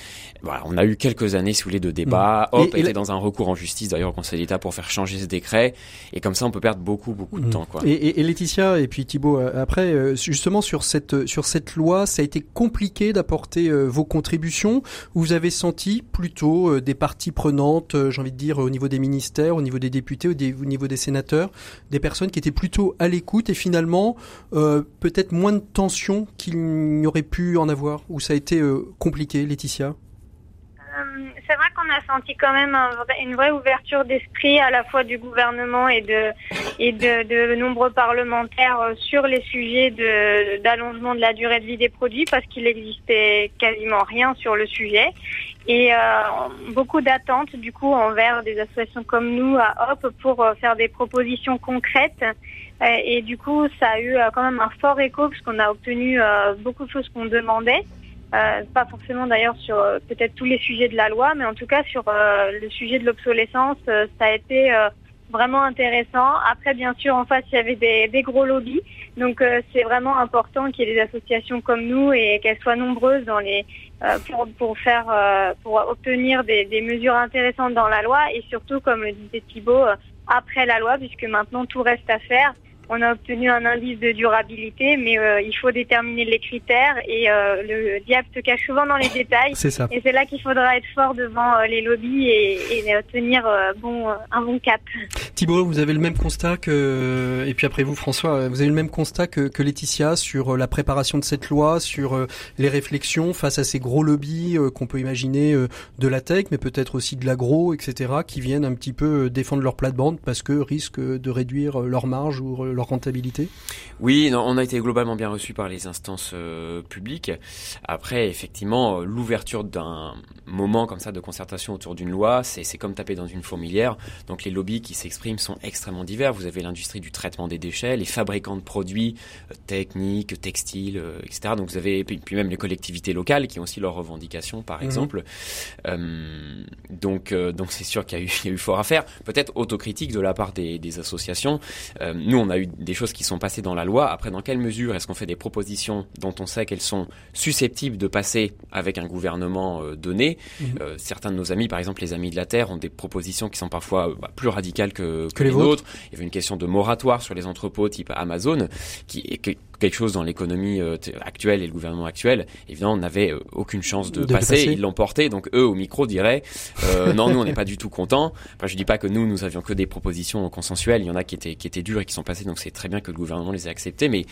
Voilà, on a eu quelques années, si vous voulez, de débats. Mm. Hop, Et- et était la- dans un recours en justice, d'ailleurs, au Conseil d'État pour faire changer ce décret. Et comme ça, on peut perdre beaucoup, beaucoup de Mm. temps, quoi. Et, et- et Laetitia et puis Thibaut euh, après euh, justement sur cette sur cette loi, ça a été compliqué d'apporter euh, vos contributions. Vous avez senti plutôt euh, des parties prenantes, euh, j'ai envie de dire au niveau des ministères, au niveau des députés, au, des- au niveau des sénateurs, des personnes qui étaient plutôt à l'écoute et finalement euh, peut-être moins de tension qu'il n'y aurait pu en avoir. Ou ça a été euh, compliqué, Laetitia? Euh, c'est vrai qu'on a senti quand même un une vraie ouverture d'esprit à la fois du gouvernement et de et de, nombreux parlementaires sur les sujets de d'allongement de la durée de vie des produits parce qu'il existait quasiment rien sur le sujet et euh, beaucoup d'attentes du coup envers des associations comme nous à Hop pour euh, faire des propositions concrètes. Euh, et du coup ça a eu quand même un fort écho parce qu'on a obtenu beaucoup de choses qu'on demandait. Pas forcément d'ailleurs sur peut-être tous les sujets de la loi, mais en tout cas sur le sujet de l'obsolescence, ça a été vraiment intéressant. Après, bien sûr, en face, il y avait des, des gros lobbies, donc euh, c'est vraiment important qu'il y ait des associations comme nous et qu'elles soient nombreuses dans les euh, pour faire euh, pour obtenir des, des mesures intéressantes dans la loi et surtout, comme le disait Thibault, après la loi, puisque maintenant tout reste à faire. On a obtenu un indice de durabilité, mais euh, il faut déterminer les critères et euh, le diable se cache souvent dans les détails. C'est ça. Et c'est là qu'il faudra être fort devant euh, les lobbies et, et tenir bon, un bon cap. Thibault, vous avez le même constat que, et puis après vous François, vous avez le même constat que, que Laetitia sur la préparation de cette loi, sur les réflexions face à ces gros lobbies qu'on peut imaginer de la tech, mais peut-être aussi de l'agro, etc., qui viennent un petit peu défendre leur plate-bande parce que risquent de réduire leur marge ou leur rentabilité. Oui, non, on a été globalement bien reçu par les instances euh, publiques. Après, effectivement, euh, l'ouverture d'un moment comme ça de concertation autour d'une loi, c'est comme taper dans une fourmilière. Donc les lobbies qui s'expriment sont extrêmement divers. Vous avez l'industrie du traitement des déchets, les fabricants de produits euh, techniques, textiles, euh, etc. Donc vous avez puis, puis même les collectivités locales qui ont aussi leurs revendications, par Mhm. exemple. Donc donc c'est sûr qu'il y, a eu- (laughs) il y a eu fort à faire. Peut-être autocritique de la part des, des associations. Nous, on a eu des choses qui sont passées dans la loi. Après, dans quelle mesure est-ce qu'on fait des propositions dont on sait qu'elles sont susceptibles de passer avec un gouvernement euh, donné? Mhm. Euh, Certains de nos amis, par exemple les Amis de la Terre, ont des propositions qui sont parfois euh, bah, plus radicales que, Que les nôtres. Il y avait une question de moratoire sur les entrepôts type Amazon, qui que- quelque chose dans l'économie euh, actuelle et le gouvernement actuel. Évidemment, n'avait euh, aucune chance de, De passer. passer. Ils l'ont porté, donc eux au micro diraient euh, non, nous on n'est pas du tout contents. Enfin, je dis pas que nous nous avions que des propositions consensuelles. Il y en a qui étaient qui étaient dures et qui sont passées, donc c'est très bien que le gouvernement les ait acceptées, mais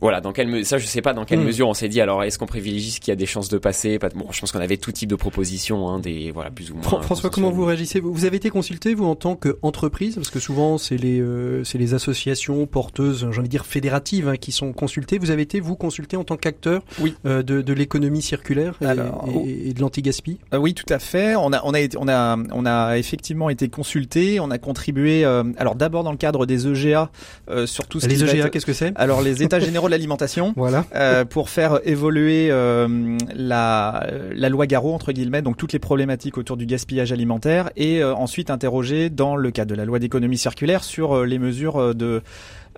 voilà, dans quelle me- ça je sais pas dans quelle Mm. mesure on s'est dit alors est-ce qu'on privilégie ce qui a des chances de passer? Pas- Bon, je pense qu'on avait tout type de propositions, hein, des voilà plus ou moins. Fran- François, comment vous réagissez? Vous, avez été consulté vous en tant qu'entreprise? Parce que souvent c'est les euh, c'est les associations porteuses, j'ai envie de dire fédératives, hein, qui sont consultées. Vous avez été vous consulté en tant qu'acteur Oui. euh, de, de l'économie circulaire et, Alors, et- oh. et de l'anti-gaspi. Euh, oui, tout à fait. On a, on a, été- on a, on a effectivement été consulté. On a contribué. euh, alors d'abord dans le cadre des EGA, euh, sur tout ce Les qui EGA, être- qu'est-ce que c'est? Alors les États (laughs) généraux l'alimentation. Voilà. euh, pour faire évoluer euh, la, la loi Garot entre guillemets, donc toutes les problématiques autour du gaspillage alimentaire, et euh, ensuite interroger dans le cadre de la loi d'économie circulaire sur les mesures de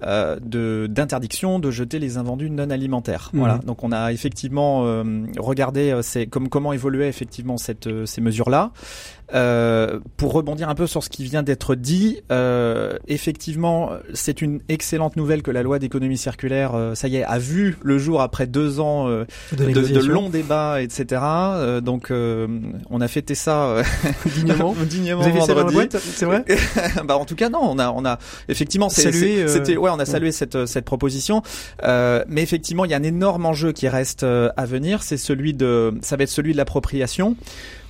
euh, de d'interdiction de jeter les invendus non alimentaires. Mhm. Voilà. Donc on a effectivement euh, regardé euh, c'est comme comment évoluait effectivement cette ces mesures là. Euh, pour rebondir un peu sur ce qui vient d'être dit, euh, effectivement, c'est une excellente nouvelle que la loi d'économie circulaire, euh, ça y est, a vu le jour après deux ans euh, De de, longs débats, etc. Euh, donc, euh, on a fêté ça euh, (laughs) Dignement. (laughs) dignement Vous avez dans la vendredi. boîte, c'est vrai (laughs) bah en tout cas non, on a on a effectivement c'était ouais on a salué cette cette proposition, euh, mais effectivement il y a un énorme enjeu qui reste à venir, c'est celui de ça va être celui de l'appropriation.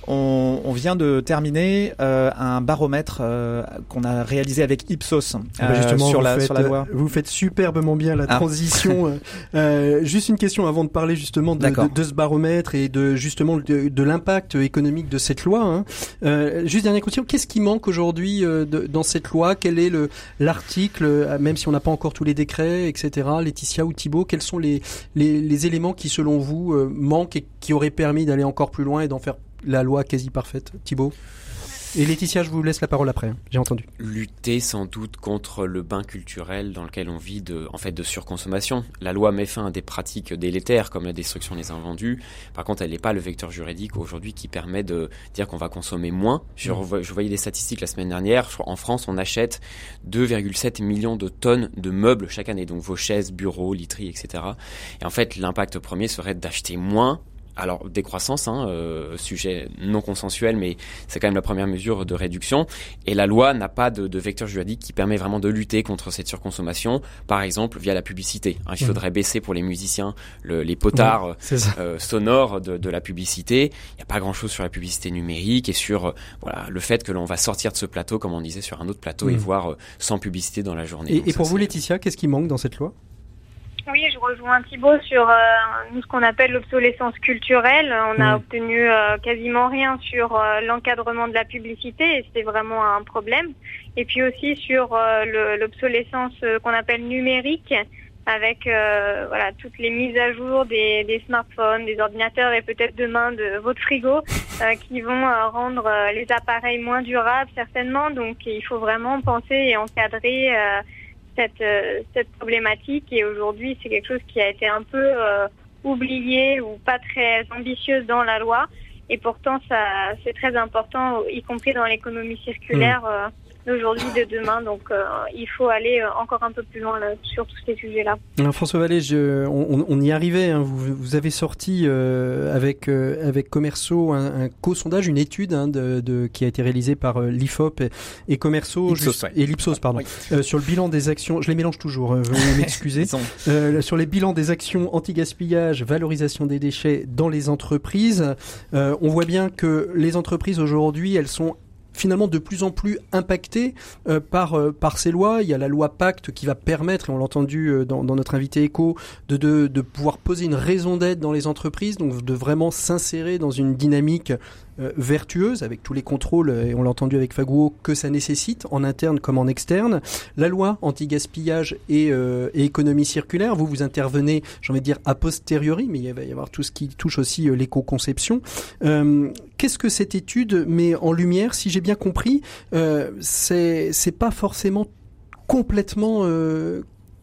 On, on vient de terminer euh, un baromètre euh, qu'on a réalisé avec Ipsos Ah bah euh, justement, sur la faites, sur la loi. euh, Vous faites superbement bien la Ah. transition. euh, (laughs) euh, juste une question avant de parler justement de, de, de ce baromètre et de justement de, de l'impact économique de cette loi. hein. Euh, juste dernière question, qu'est-ce qui manque aujourd'hui euh, dans cette loi? Quel est le l'article, euh, même si on n'a pas encore tous les décrets, etc. Laetitia ou Thibault, quels sont les, les, les éléments qui selon vous euh, manquent et qui auraient permis d'aller encore plus loin et d'en faire la loi quasi parfaite Thibault et Laetitia, je vous laisse la parole après. hein. J'ai entendu. lutter sans doute contre le bain culturel dans lequel on vit de, en fait, de surconsommation. La loi met fin à des pratiques délétères comme la destruction des invendus. Par contre, elle n'est pas le vecteur juridique aujourd'hui qui permet de dire qu'on va consommer moins. Je, je voyais des statistiques la semaine dernière. En France, on achète 2,7 millions de tonnes de meubles chaque année. Donc vos chaises, bureaux, literies, etc. Et en fait, l'impact premier serait d'acheter moins alors décroissance, hein, euh, sujet non consensuel, mais c'est quand même la première mesure de réduction. Et la loi n'a pas de, de vecteur juridique qui permet vraiment de lutter contre cette surconsommation, par exemple via la publicité. hein. il Mhm. faudrait baisser pour les musiciens le- les potards euh, euh, sonores de, de la publicité. Il n'y a pas grand-chose sur la publicité numérique et sur euh, voilà le fait que l'on va sortir de ce plateau, comme on disait, sur un autre plateau et Mhm. voir euh, sans publicité dans la journée. Et, Donc et ça, pour vous, Laetitia, qu'est-ce qui manque dans cette loi? Oui, je rejoins Thibault sur euh, nous ce qu'on appelle l'obsolescence culturelle. On a Mm. obtenu euh, quasiment rien sur euh, l'encadrement de la publicité et c'est vraiment un problème. Et puis aussi sur le- l'obsolescence qu'on appelle numérique avec voilà toutes les mises à jour des, des smartphones, des ordinateurs et peut-être demain de votre frigo qui vont rendre les appareils moins durables certainement. Donc il faut vraiment penser et encadrer cette, euh, cette problématique. Et aujourd'hui c'est quelque chose qui a été un peu euh, oublié ou pas très ambitieuse dans la loi. Et pourtant ça c'est très important y compris dans l'économie circulaire euh, d'aujourd'hui de demain donc euh, il faut aller euh, encore un peu plus loin là, sur tous ces sujets là. Alors, François Vallée, je- on, y arrivait. hein. Vous, vous avez sorti euh, avec euh, avec Commerceau un, un co-sondage, une étude hein, de, de- qui a été réalisée par euh, l'Ifop et, et Commerceau Ipsos, juste- ouais. et l'Ipsos, pardon, Oui. euh, sur le bilan des actions. Je les mélange toujours. euh. Ils sont- Euh, sur les bilans des actions anti-gaspillage, valorisation des déchets dans les entreprises, euh, on voit bien que les entreprises aujourd'hui, elles sont finalement de plus en plus impactées euh, par euh, par ces lois. Il y a la loi Pacte qui va permettre, et on l'a entendu euh, dans, notre invité éco, de, de de pouvoir poser une raison d'être dans les entreprises, donc de vraiment s'insérer dans une dynamique euh, vertueuse avec tous les contrôles, euh, et on l'a entendu avec Faguo, que ça nécessite en interne comme en externe. La loi anti-gaspillage et, euh, et économie circulaire, vous vous intervenez, j'ai envie de dire a posteriori, mais il va y avoir tout ce qui touche aussi l'éco-conception. Qu'est-ce que cette étude met en lumière? Si j'ai bien compris, c'est pas forcément complètement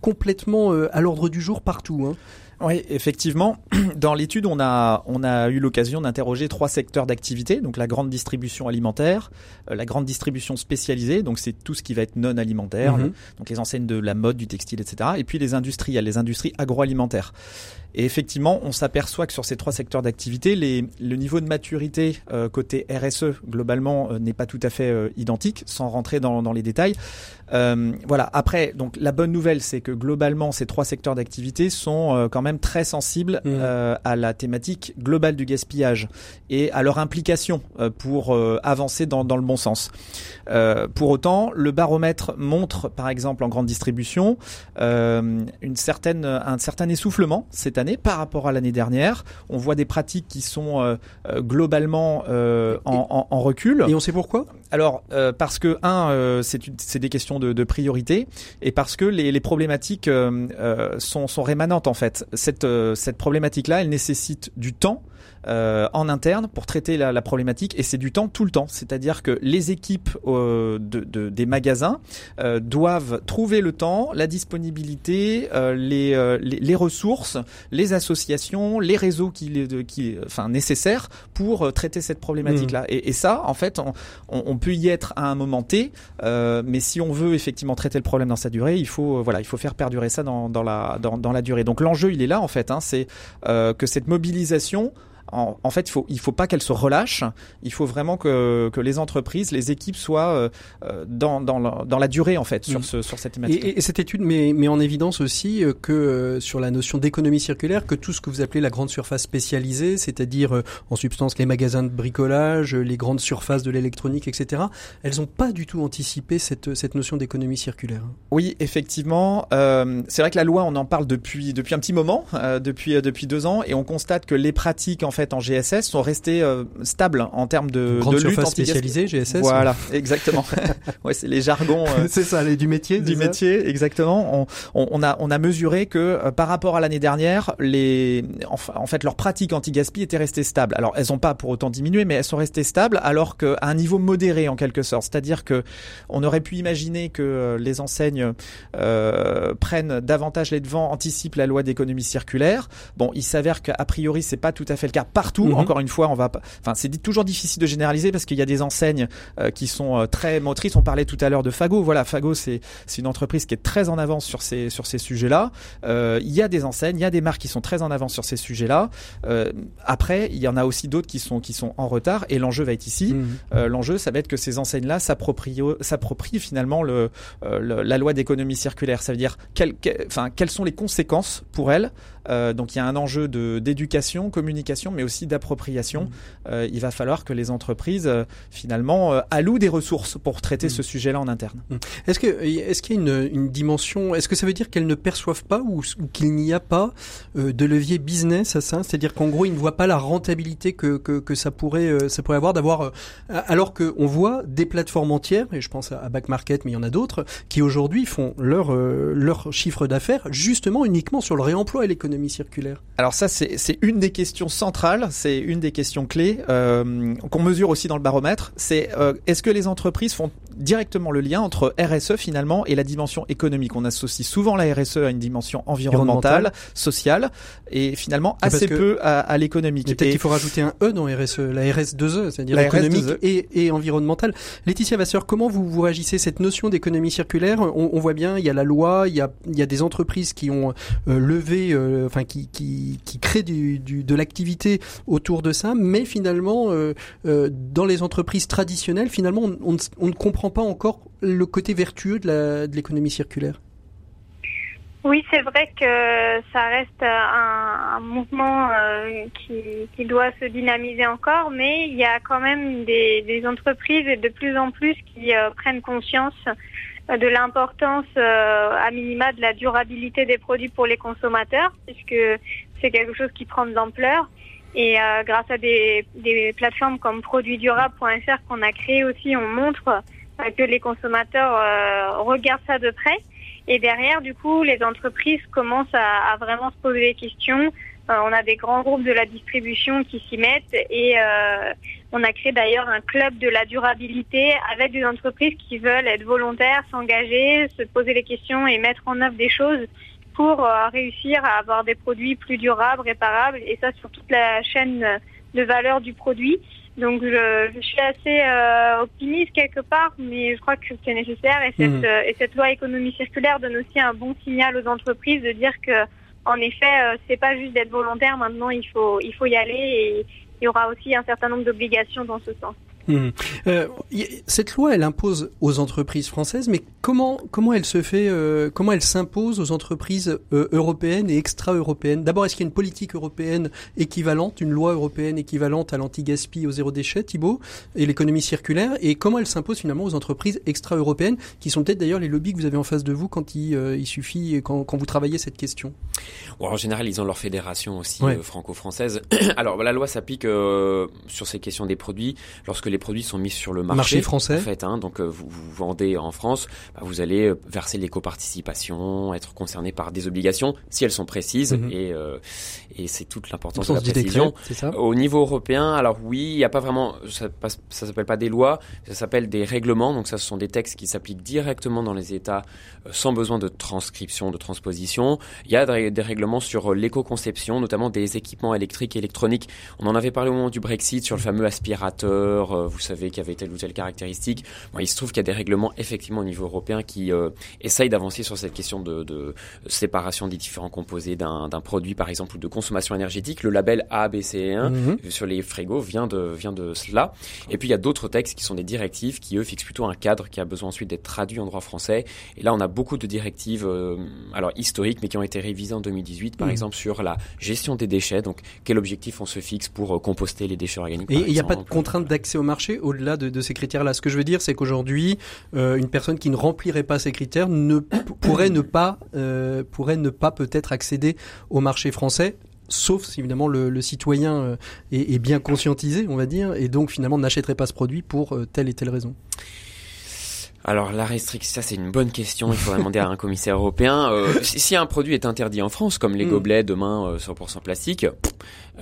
complètement à l'ordre du jour partout. Hein. Oui, effectivement. (clears throat) Dans l'étude, on a, on a eu l'occasion d'interroger trois secteurs d'activité. Donc la grande distribution alimentaire, euh, la grande distribution spécialisée, donc c'est tout ce qui va être non alimentaire, Mhm. donc les enseignes de la mode, du textile, etc. Et puis les industriels, les industries agroalimentaires. Et effectivement, on s'aperçoit que sur ces trois secteurs d'activité, le niveau de maturité euh, côté RSE globalement euh, n'est pas tout à fait euh, identique, sans rentrer dans, dans les détails. Euh, voilà. Après, donc la bonne nouvelle, c'est que globalement, ces trois secteurs d'activité sont quand même très sensibles Mhm. euh, à la thématique globale du gaspillage et à leur implication euh, pour euh, avancer dans, dans le bon sens. Pour autant, le baromètre montre, par exemple, en grande distribution, une certaine, un certain essoufflement cette année par rapport à l'année dernière. On voit des pratiques qui sont globalement en, en- en recul. Et on sait pourquoi? Alors euh, parce que un, euh, c'est des questions de, priorité et parce que les, problématiques euh, sont, sont rémanentes en fait. Cette, cette problématique-là, elle nécessite du temps. Euh, en interne pour traiter la, la problématique et c'est du temps tout le temps. C'est-à-dire que les équipes euh, de, de- des magasins euh, doivent trouver le temps, la disponibilité, euh, les, euh, les, les ressources, les associations, les réseaux qui, qui, enfin nécessaires pour euh, traiter cette problématique-là. Et, et ça, en fait, on, on, on peut y être à un moment T, euh, mais si on veut effectivement traiter le problème dans sa durée, il faut voilà, il faut faire perdurer ça dans, dans la dans, dans la durée. Donc l'enjeu, il est là en fait, hein, c'est euh, que cette mobilisation en, en fait, il faut, il faut pas qu'elle se relâche. Il faut vraiment que, que les entreprises, les équipes soient euh, euh, dans, dans, la, dans la durée en fait sur, Mm. ce, sur cette Et, thématique. et- et cette étude met, met en évidence aussi euh, que sur la notion d'économie circulaire, que tout ce que vous appelez la grande surface spécialisée, c'est-à-dire en substance les magasins de bricolage, les grandes surfaces de l'électronique, etc., elles n'ont pas du tout anticipé cette, cette notion d'économie circulaire. Oui, effectivement. Euh, c'est vrai que la loi, on en parle depuis depuis un petit moment, euh, depuis depuis deux ans, et on constate que les pratiques en fait en GSS sont restées euh, stables en termes de, grande de lutte spécialisée, GSS. Voilà, exactement. (laughs) (laughs) ouais, c'est les jargons. euh, c'est ça, les, du métier. du métier, exactement. On, on, on a on a mesuré que euh, par rapport à l'année dernière, les enfin, en fait leurs pratiques anti-gaspi étaient restées stables. Alors elles n'ont pas pour autant diminué, mais elles sont restées stables, alors qu'à un niveau modéré en quelque sorte. C'est-à-dire que on aurait pu imaginer que euh, les enseignes euh, prennent davantage les devants, anticipent la loi d'économie circulaire. Bon, il s'avère qu'a priori c'est pas tout à fait le cas partout. Mhm. Encore une fois, on va. Enfin, c'est toujours difficile de généraliser parce qu'il y a des enseignes euh, qui sont euh, très motrices. On parlait tout à l'heure de Fago. Voilà, Fago, c'est c'est une entreprise qui est très en avance sur ces sur ces sujets-là. Euh, il y a des enseignes, il y a des marques qui sont très en avance sur ces sujets-là. Euh, après, il y en a aussi d'autres qui sont qui sont en retard. Et l'enjeu va être ici. Mhm. Euh, l'enjeu, ça va être que ces enseignes-là s'approprient s'approprient finalement le, euh, le- la loi d'économie circulaire. Ça veut dire enfin quelles sont les conséquences pour elles. Euh, donc il y a un enjeu de d'éducation, communication, mais aussi d'appropriation. Euh, il va falloir que les entreprises euh, finalement euh, allouent des ressources pour traiter Mhm. ce sujet-là en interne. Est-ce que est-ce qu'il y a une, une dimension Est-ce que ça veut dire qu'elles ne perçoivent pas ou, ou qu'il n'y a pas euh, de levier business à ça? C'est-à-dire qu'en gros, ils ne voient pas la rentabilité que, que, que ça pourrait euh, ça pourrait avoir d'avoir euh, alors que on voit des plateformes entières et je pense à Back Market, mais il y en a d'autres qui aujourd'hui font leur euh, leur chiffre d'affaires justement uniquement sur le réemploi et l'économie circulaire. Alors ça, c'est une des questions centrales, c'est une des questions clés euh, qu'on mesure aussi dans le baromètre. C'est euh, est-ce que les entreprises font directement le lien entre RSE finalement et la dimension économique? On associe souvent la RSE à une dimension environnementale, Environnementale. sociale, et finalement assez peu à, à l'économique. Peut-être qu'il faut rajouter un E dans RSE, la RS2E, c'est-à-dire La économique RS2E. et, et environnementale. Laetitia Vasseur, comment vous, vous réagissez cette notion d'économie circulaire? On, on voit bien, il y a la loi, il y a, il y a des entreprises qui ont euh, levé, enfin qui, qui, qui créent de l'activité autour de ça, mais finalement, euh, euh, dans les entreprises traditionnelles, finalement, on, ne, comprend pas encore le côté vertueux de l'économie circulaire. Oui, c'est vrai que ça reste un, mouvement euh, qui, doit se dynamiser encore, mais il y a quand même des, des entreprises de plus en plus qui prennent conscience de l'importance euh, à minima de la durabilité des produits pour les consommateurs, puisque c'est quelque chose qui prend de l'ampleur. Et euh, grâce à des, plateformes comme produitsdurables.fr qu'on a créé aussi, on montre euh, que les consommateurs regardent ça de près. Et derrière, du coup, les entreprises commencent à vraiment se poser des questions. On a des grands groupes de la distribution qui s'y mettent et euh, on a créé d'ailleurs un club de la durabilité avec des entreprises qui veulent être volontaires, s'engager, se poser les questions et mettre en œuvre des choses pour euh, réussir à avoir des produits plus durables, réparables et ça sur toute la chaîne de valeur du produit. Donc je, je suis assez euh, optimiste quelque part, mais je crois que c'est nécessaire et cette, euh, et cette loi économie circulaire donne aussi un bon signal aux entreprises de dire que en effet euh, c'est pas juste d'être volontaire, maintenant il faut il faut y aller et il y aura aussi un certain nombre d'obligations dans ce sens. Hmm. Euh, cette loi, elle impose aux entreprises françaises, mais comment comment elle se fait, euh, comment elle s'impose aux entreprises euh, européennes et extra-européennes? D'abord, est-ce qu'il y a une politique européenne équivalente, une loi européenne équivalente à l'anti-gaspi, au zéro déchet, Thibault, et l'économie circulaire? Et comment elle s'impose finalement aux entreprises extra-européennes, qui sont peut-être d'ailleurs les lobbies que vous avez en face de vous quand il, euh, il suffit, quand, quand vous travaillez cette question? Bon, en général, ils ont leur fédération aussi Ouais. franco-française. (clears throat) Alors, la loi s'applique euh, sur ces questions des produits lorsque les produits sont mis sur le marché, Marché français. En fait, hein, donc euh, vous, vous vendez en France, bah, vous allez euh, verser l'éco-participation, être concerné par des obligations si elles sont précises Mhm. et, euh, et c'est toute l'importance de la précision. décret, ça Au niveau européen, alors oui, il n'y a pas vraiment, ça, ça s'appelle pas des lois, ça s'appelle des règlements. Donc ça, ce sont des textes qui s'appliquent directement dans les États sans besoin de transcription, de transposition. Il y a des, règlements sur l'éco-conception, notamment des équipements électriques et électroniques. On en avait parlé au moment du Brexit sur le fameux aspirateur, euh, vous savez, qui avait telle ou telle caractéristique. Bon, il se trouve qu'il y a des règlements effectivement au niveau européen qui euh, essayent d'avancer sur cette question de, de séparation des différents composés d'un produit, par exemple, ou de consommation énergétique. Le label A, B, C et 1 Mhm. sur les frigos vient de, vient de cela. Et puis il y a d'autres textes qui sont des directives qui eux fixent plutôt un cadre qui a besoin ensuite d'être traduit en droit français. Et là on a beaucoup de directives euh, alors historiques mais qui ont été révisées en 2018 par Mhm. exemple sur la gestion des déchets. Donc quel objectif on se fixe pour euh, composter les déchets organiques Et il n'y a pas de contrainte d'accès au marché au-delà de, de ces critères-là. Ce que je veux dire, c'est qu'aujourd'hui, euh, une personne qui ne remplirait pas ces critères ne pourrait ne pas euh, pourrait ne pas peut-être accéder au marché français. Sauf si évidemment le, le citoyen euh, est, est bien conscientisé, on va dire, et donc finalement n'achèterait pas ce produit pour telle et telle raison. Alors la restriction, ça c'est une bonne question. Il faudrait demander à un commissaire européen. Euh, si, si un produit est interdit en France, comme les Mm. gobelets demain euh, 100% plastique,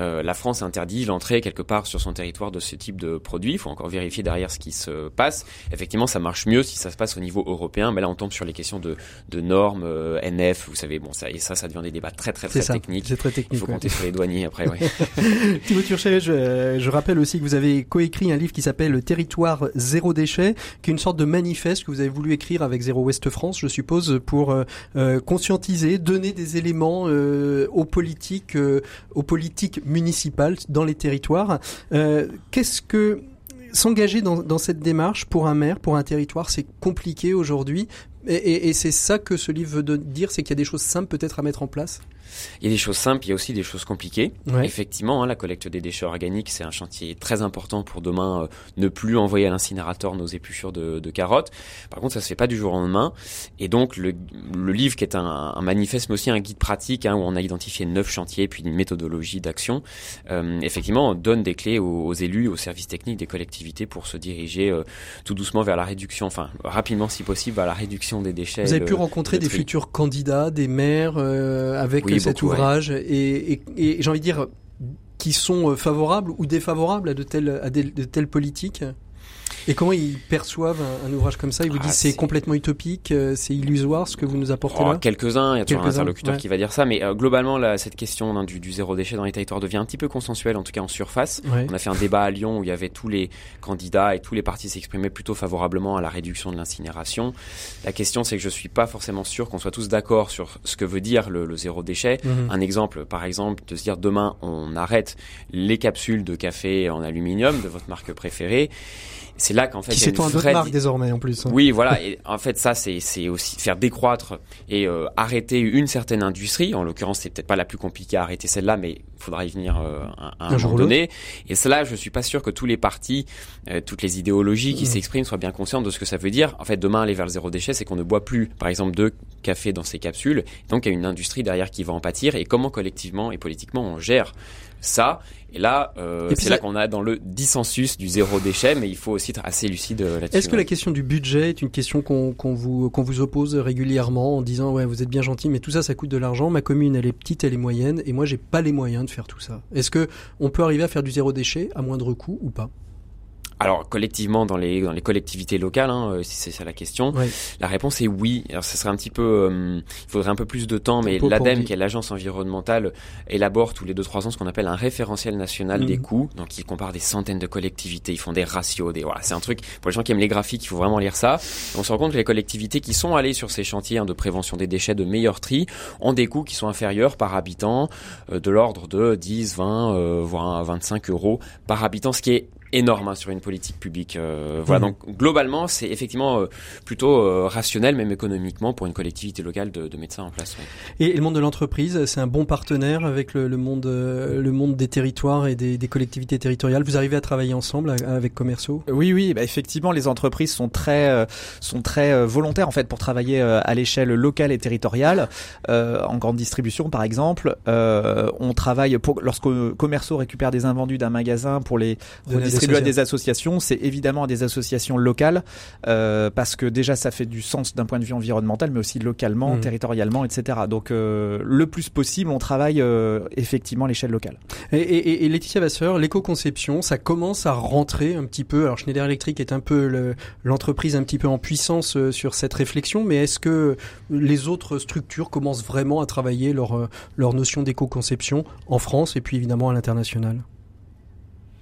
euh, la France interdit l'entrée quelque part sur son territoire de ce type de produit. Il faut encore vérifier derrière ce qui se passe. Effectivement, ça marche mieux si ça se passe au niveau européen. Mais là, on tombe sur les questions de, de normes euh, NF. Vous savez, bon, ça et ça, ça devient des débats très très très ça. techniques. C'est très Il technique. faut ouais. compter sur les douaniers après. Ouais. (laughs) Thibaut Turchet, je, je rappelle aussi que vous avez coécrit un livre qui s'appelle Territoire zéro déchet, qui est une sorte de manifeste que vous avez voulu écrire avec Zéro Ouest France, je suppose, pour euh, euh, conscientiser, donner des éléments euh, aux politiques, euh, aux politiques municipales dans les territoires. Euh, Qu'est-ce que s'engager dans, cette démarche pour un maire, pour un territoire, c'est compliqué aujourd'hui. Et, et- c'est ça que ce livre veut dire, c'est qu'il y a des choses simples peut-être à mettre en place? Il y a des choses simples, il y a aussi des choses compliquées. Ouais. Effectivement, hein, la collecte des déchets organiques, c'est un chantier très important pour demain euh, ne plus envoyer à l'incinérateur nos épluchures de, de carottes. Par contre, ça se fait pas du jour au lendemain. Et donc, le, le livre qui est un, un manifeste, mais aussi un guide pratique, hein, où on a identifié neuf chantiers, puis une méthodologie d'action, euh, effectivement, on donne des clés aux, aux élus, aux services techniques des collectivités pour se diriger euh, tout doucement vers la réduction, enfin rapidement si possible, vers la réduction des déchets. Vous avez le- pu rencontrer des futurs candidats, des maires euh, avec Oui, cet beaucoup, ouais. ouvrage et, et, et j'ai envie de dire qui sont favorables ou défavorables à de telles, à de telles politiques? Et comment ils perçoivent un, un ouvrage comme ça? Ils vous Ah, disent c'est complètement utopique, euh, c'est illusoire ce que vous nous apportez Oh, là quelques-uns, il y a toujours un interlocuteur ouais. qui va dire ça, mais euh, globalement, là, cette question hein, du, du zéro déchet dans les territoires devient un petit peu consensuelle, en tout cas en surface. Ouais. On a fait un débat à Lyon où il y avait tous les candidats et tous les partis s'exprimaient plutôt favorablement à la réduction de l'incinération. La question, c'est que je suis pas forcément sûr qu'on soit tous d'accord sur ce que veut dire le, le zéro déchet. Mhm. Un exemple, par exemple, de se dire demain on arrête les capsules de café en aluminium de votre marque préférée. C'est là qu'en fait Qui s'étend à d'autres marques désormais en plus. hein. oui, voilà. Et en fait, ça, c'est c'est aussi faire décroître et euh, arrêter une certaine industrie. En l'occurrence, c'est peut-être pas la plus compliquée à arrêter celle-là, mais il faudra y venir euh, à, à un, Un jour moment donné. Et cela, je suis pas sûr que tous les partis, euh, toutes les idéologies qui Mhm. s'expriment soient bien conscientes de ce que ça veut dire. En fait, demain, aller vers le zéro déchet, c'est qu'on ne boit plus, par exemple, de café dans ces capsules. Donc, il y a une industrie derrière qui va en pâtir. Et comment collectivement et politiquement on gère ça. Et là, euh, c'est là qu'on a dans le dissensus du zéro déchet, mais il faut aussi être assez lucide euh, là-dessus. Est-ce que la question du budget est une question qu'on qu'on vous, qu'on vous oppose régulièrement en disant ouais vous êtes bien gentil mais tout ça ça coûte de l'argent. Ma commune elle est petite elle est moyenne et moi j'ai pas les moyens de faire tout ça. Est-ce que on peut arriver à faire du zéro déchet à moindre coût ou pas? Alors collectivement dans les dans les collectivités locales, hein, euh, si c'est ça la question, Ouais. la réponse est oui. Alors ce serait un petit peu, euh, il faudrait un peu plus de temps, mais l'ADEME, qui est l'agence environnementale, élabore tous les 2-3 ans ce qu'on appelle un référentiel national des Mhm. coûts. Donc ils comparent des centaines de collectivités, ils font des ratios, des voilà, c'est un truc pour les gens qui aiment les graphiques, il faut vraiment lire ça. Et on se rend compte que les collectivités qui sont allées sur ces chantiers hein, de prévention des déchets, de meilleur tri, ont des coûts qui sont inférieurs par habitant, euh, de l'ordre de 10, 20, euh, voire 25 euros par habitant, ce qui est énorme hein, sur une politique publique. Euh, voilà, Mhm. donc globalement, c'est effectivement euh, plutôt euh, rationnel, même économiquement, pour une collectivité locale de, de mettre ça en place. ouais. et, et le monde de l'entreprise c'est un bon partenaire avec le, le monde euh, le monde des territoires et des, des collectivités territoriales? Vous arrivez à travailler ensemble a- avec commerciaux Oui, oui, bah effectivement, les entreprises sont très, euh, sont très euh, volontaires en fait pour travailler euh, à l'échelle locale et territoriale. Euh, en grande distribution, par exemple, euh, on travaille pour lorsque commerçants récupèrent des invendus d'un magasin pour les des distribue à des associations, c'est évidemment à des associations locales, euh, parce que déjà ça fait du sens d'un point de vue environnemental, mais aussi localement, Mhm. territorialement, etc. Donc euh, le plus possible, on travaille euh, effectivement à l'échelle locale. Et, et, et Laetitia Vasseur, l'éco-conception, ça commence à rentrer un petit peu. Alors Schneider Electric est un peu le- l'entreprise un petit peu en puissance euh, sur cette réflexion, mais est-ce que les autres structures commencent vraiment à travailler leur, euh, leur notion d'éco-conception en France et puis évidemment à l'international?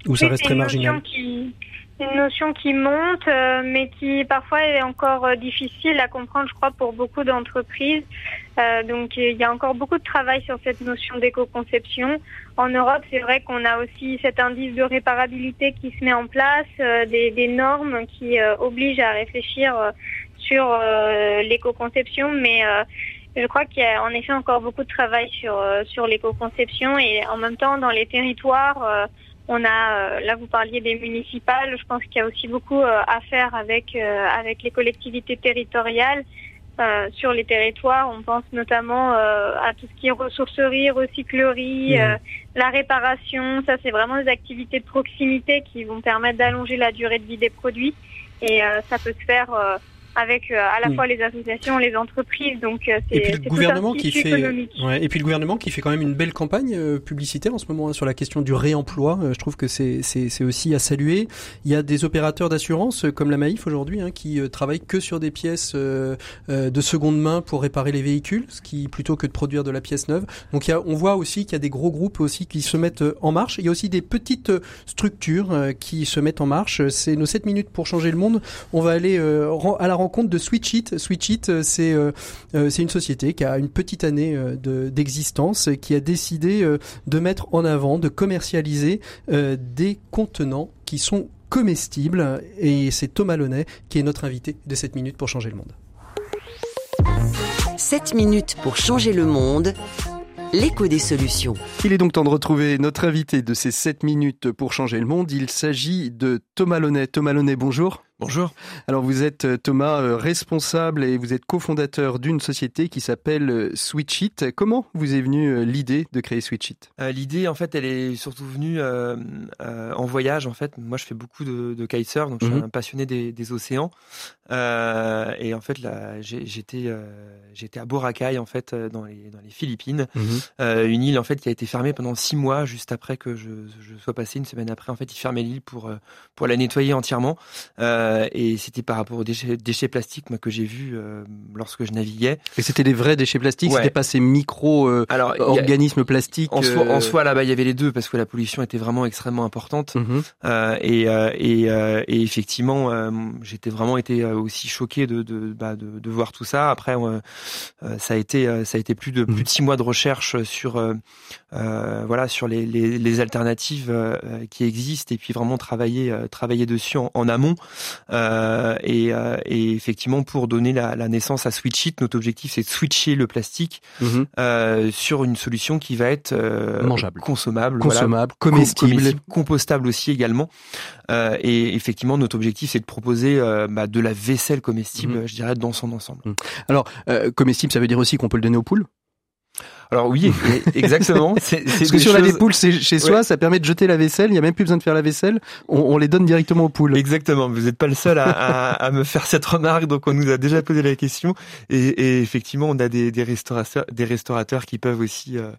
Ou ça Oui, reste c'est très une marginal notion qui- une notion qui monte, euh, mais qui parfois est encore euh, difficile à comprendre, je crois, pour beaucoup d'entreprises. Euh, donc il y a encore beaucoup de travail sur cette notion d'éco-conception. En Europe, c'est vrai qu'on a aussi cet indice de réparabilité qui se met en place, des, des normes qui obligent à réfléchir sur l'éco-conception, mais je crois qu'il y a en effet encore beaucoup de travail sur sur l'éco-conception et en même temps dans les territoires. On a, euh, là vous parliez des municipales, je pense qu'il y a aussi beaucoup euh, à faire avec, euh, avec les collectivités territoriales. Euh, sur les territoires, on pense notamment euh, à tout ce qui est ressourcerie, recyclerie, euh, la réparation. Ça, c'est vraiment des activités de proximité qui vont permettre d'allonger la durée de vie des produits. Et ça peut se faire avec euh, à la Mhm. fois les associations, les entreprises. Donc, euh, c'est Et puis le gouvernement qui fait, ouais, et puis le gouvernement qui fait quand même une belle campagne euh, publicitaire en ce moment hein, sur la question du réemploi. Je trouve que c'est c'est c'est aussi à saluer. Il y a des opérateurs d'assurance comme la Maïf aujourd'hui hein, qui travaillent que sur des pièces de seconde main pour réparer les véhicules, ce qui plutôt que de produire de la pièce neuve. Donc il y a, on voit aussi qu'il y a des gros groupes aussi qui se mettent en marche. Il y a aussi des petites structures qui se mettent en marche. C'est nos 7 minutes pour changer le monde. On va aller euh, à la rencontre de Switch It. Switch It, euh, c'est euh, euh, c'est une société qui a une petite année euh, de- d'existence et qui a décidé euh, de mettre en avant, de commercialiser euh, des contenants qui sont comestibles. Et c'est Thomas Launay qui est notre invité de 7 minutes pour changer le monde. 7 minutes pour changer le monde. L'écho des solutions. Il est donc temps de retrouver notre invité de ces 7 minutes pour changer le monde. Il s'agit de Thomas Launay. Thomas Launay, bonjour. Bonjour. Alors vous êtes euh, Thomas euh, responsable et vous êtes cofondateur d'une société qui s'appelle euh, Switchit. Comment vous est venue l'idée de créer Switchit? Euh, L'idée, en fait, elle est surtout venue euh, euh, en voyage. En fait, moi, je fais beaucoup de, de kitesurf, donc je suis Mhm. un passionné des, des océans. Euh, et en fait, là, j'étais euh, j'étais à Boracay, en fait, dans les dans les Philippines, Euh, une île en fait qui a été fermée pendant six mois, juste après que je, je sois passé. Une semaine après, en fait, ils fermaient l'île pour pour la nettoyer entièrement. Euh, et c'était par rapport aux déchets, déchets plastiques moi, que j'ai vu euh, lorsque je naviguais. Et c'était des vrais déchets plastiques, Ouais. c'était pas ces micro euh, plastiques. en soi, en euh, soi, là-bas, il y avait les deux parce que la pollution était vraiment extrêmement importante. mhm. Euh, et, euh, et, euh, et effectivement, euh, j'étais vraiment été euh, aussi choqué de de, bah, de, de voir tout ça. Après, euh, euh, ça a été euh, ça a été plus de plus de six mois de recherche sur euh, voilà sur les, les, les alternatives euh, qui existent et puis vraiment travailler euh, travailler dessus en, en amont. Et, et effectivement, pour donner la, la naissance à Switch It, notre objectif c'est de switcher le plastique Mhm. sur une solution qui va être Mangeable. consommable, Consommable, com- comestible. compostable aussi également. Et effectivement, notre objectif, c'est de proposer bah, de la vaisselle comestible, Mhm. je dirais, dans son ensemble. Alors, euh, comestible, ça veut dire aussi qu'on peut le donner aux poules? Alors oui, (laughs) exactement. C'est, c'est Parce que si on a des poules chez, chez soi, Ouais. ça permet de jeter la vaisselle, il n'y a même plus besoin de faire la vaisselle, on, on les donne directement aux poules. Exactement, vous n'êtes pas le seul à, à, à me faire cette remarque, donc on nous a déjà posé la question. Et, et effectivement, on a des, des restaurateurs, des restaurateurs qui peuvent aussi, euh,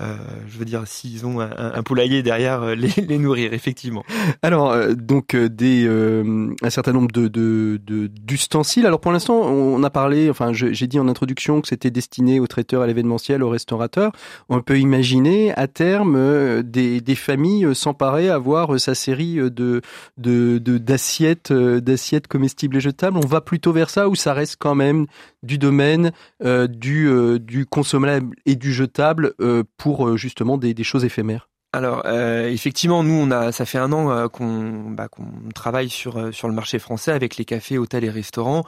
euh, je veux dire, s'ils ont un, un poulailler derrière, euh, les, les nourrir, effectivement. Alors, euh, donc euh, des euh, un certain nombre de de- de- d'ustensiles. Alors pour l'instant, on a parlé, enfin j'ai dit en introduction que c'était destiné aux traiteurs, à l'événementiel, aux restaurateurs. On peut imaginer à terme des, des familles s'emparer, avoir sa série de de de- d'assiettes d'assiettes comestibles et jetables. On va plutôt vers ça ou ça reste quand même du domaine du du consommable et du jetable euh, euh, justement des, choses éphémères. Alors euh, effectivement, nous on a, ça fait un an euh, qu'on bah, qu'on travaille sur le marché français avec les cafés, hôtels et restaurants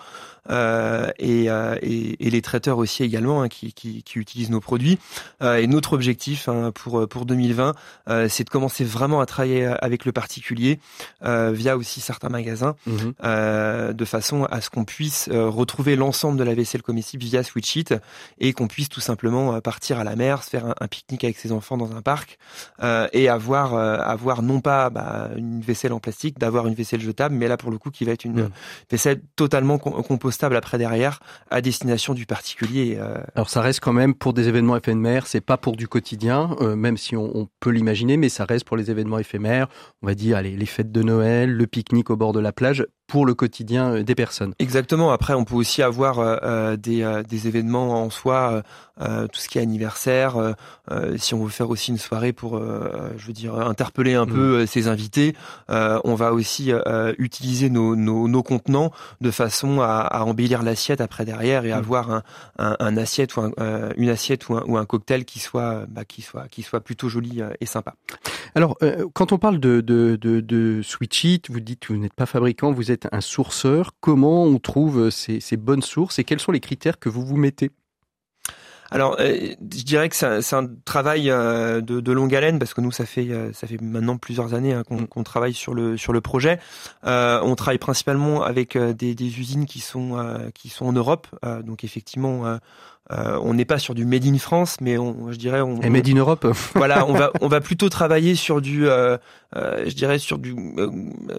euh, et, euh, et, et les traiteurs aussi également hein, qui, qui, qui utilisent nos produits. Euh, et notre objectif hein, pour pour 2020, euh, c'est de commencer vraiment à travailler avec le particulier euh, via aussi certains magasins, euh, de façon à ce qu'on puisse euh, retrouver l'ensemble de la vaisselle comestible via Switchit et qu'on puisse tout simplement euh, partir à la mer, se faire un, un pique-nique avec ses enfants dans un parc. Euh, euh, et avoir euh, avoir non pas bah, une vaisselle en plastique, d'avoir une vaisselle jetable, mais là pour le coup qui va être une Mm. vaisselle totalement com- compostable après derrière à destination du particulier. euh, Alors ça reste quand même pour des événements éphémères, c'est pas pour du quotidien, euh, même si on, peut l'imaginer, mais ça reste pour les événements éphémères. On va dire les fêtes de Noël, le pique-nique au bord de la plage, pour le quotidien euh, des personnes. Exactement. Après, on peut aussi avoir euh, euh, des, euh, des événements en soi, euh, euh, tout ce qui est anniversaire. si on veut faire aussi une soirée pour, je veux dire, interpeller un Mm. peu ses invités, euh, on va aussi euh, utiliser nos, nos, nos contenants de façon à, à embellir l'assiette après derrière et Mm. avoir un, un, un assiette ou un, une assiette ou un, ou un cocktail qui soit, bah, qui soit, qui soit plutôt joli et sympa. Alors, euh, quand on parle de, de, de, de Switch It, vous dites que vous n'êtes pas fabricant, vous êtes un sourceur. Comment on trouve euh, ces, ces bonnes sources et quels sont les critères que vous vous mettez? Alors, euh, je dirais que c'est un, travail euh, de, de longue haleine parce que nous, ça fait euh, ça fait maintenant plusieurs années hein, qu'on qu'on travaille sur le sur le projet. On travaille principalement avec des, des usines qui sont qui sont en Europe. Donc effectivement, euh, on n'est pas sur du made in France, mais on, je dirais on, Et Made in Europe? (laughs) voilà, on va on va plutôt travailler sur du, euh, euh, je dirais sur du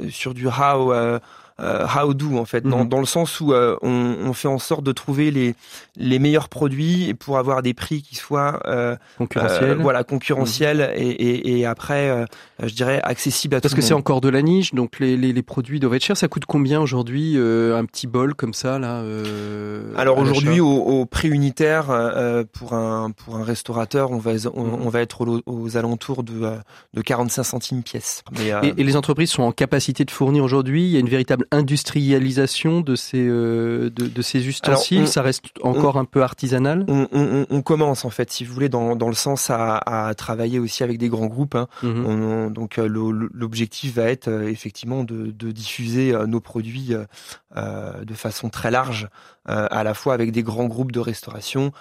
sur du how euh, how do en fait, dans, Mhm. dans le sens où euh, on, on fait en sorte de trouver les les meilleurs produits et pour avoir des prix qui soient euh, concurrentiels. euh, voilà concurrentiels et, et, et après euh, je dirais accessibles à Parce tout que c'est encore de la niche, donc les, les, les produits doivent être chers. Ça coûte combien aujourd'hui euh, un petit bol comme ça là euh, Alors aujourd'hui, au, au prix unitaire euh, pour un pour un restaurateur, on va on, Mhm. on va être aux, aux alentours de euh, de 45 centimes pièce. Mais euh, Et, et les entreprises sont en capacité de fournir aujourd'hui? Il y a une véritable industrialisation de ces euh, de, de ces ustensiles. on- ça reste encore un peu artisanal? on, commence en fait, si vous voulez, dans, dans le sens à, à travailler aussi avec des grands groupes. hein. Mhm. On- on- donc euh, l'objectif va être euh, effectivement de, de diffuser nos produits euh, de façon très large, euh, à la fois avec des grands groupes de restauration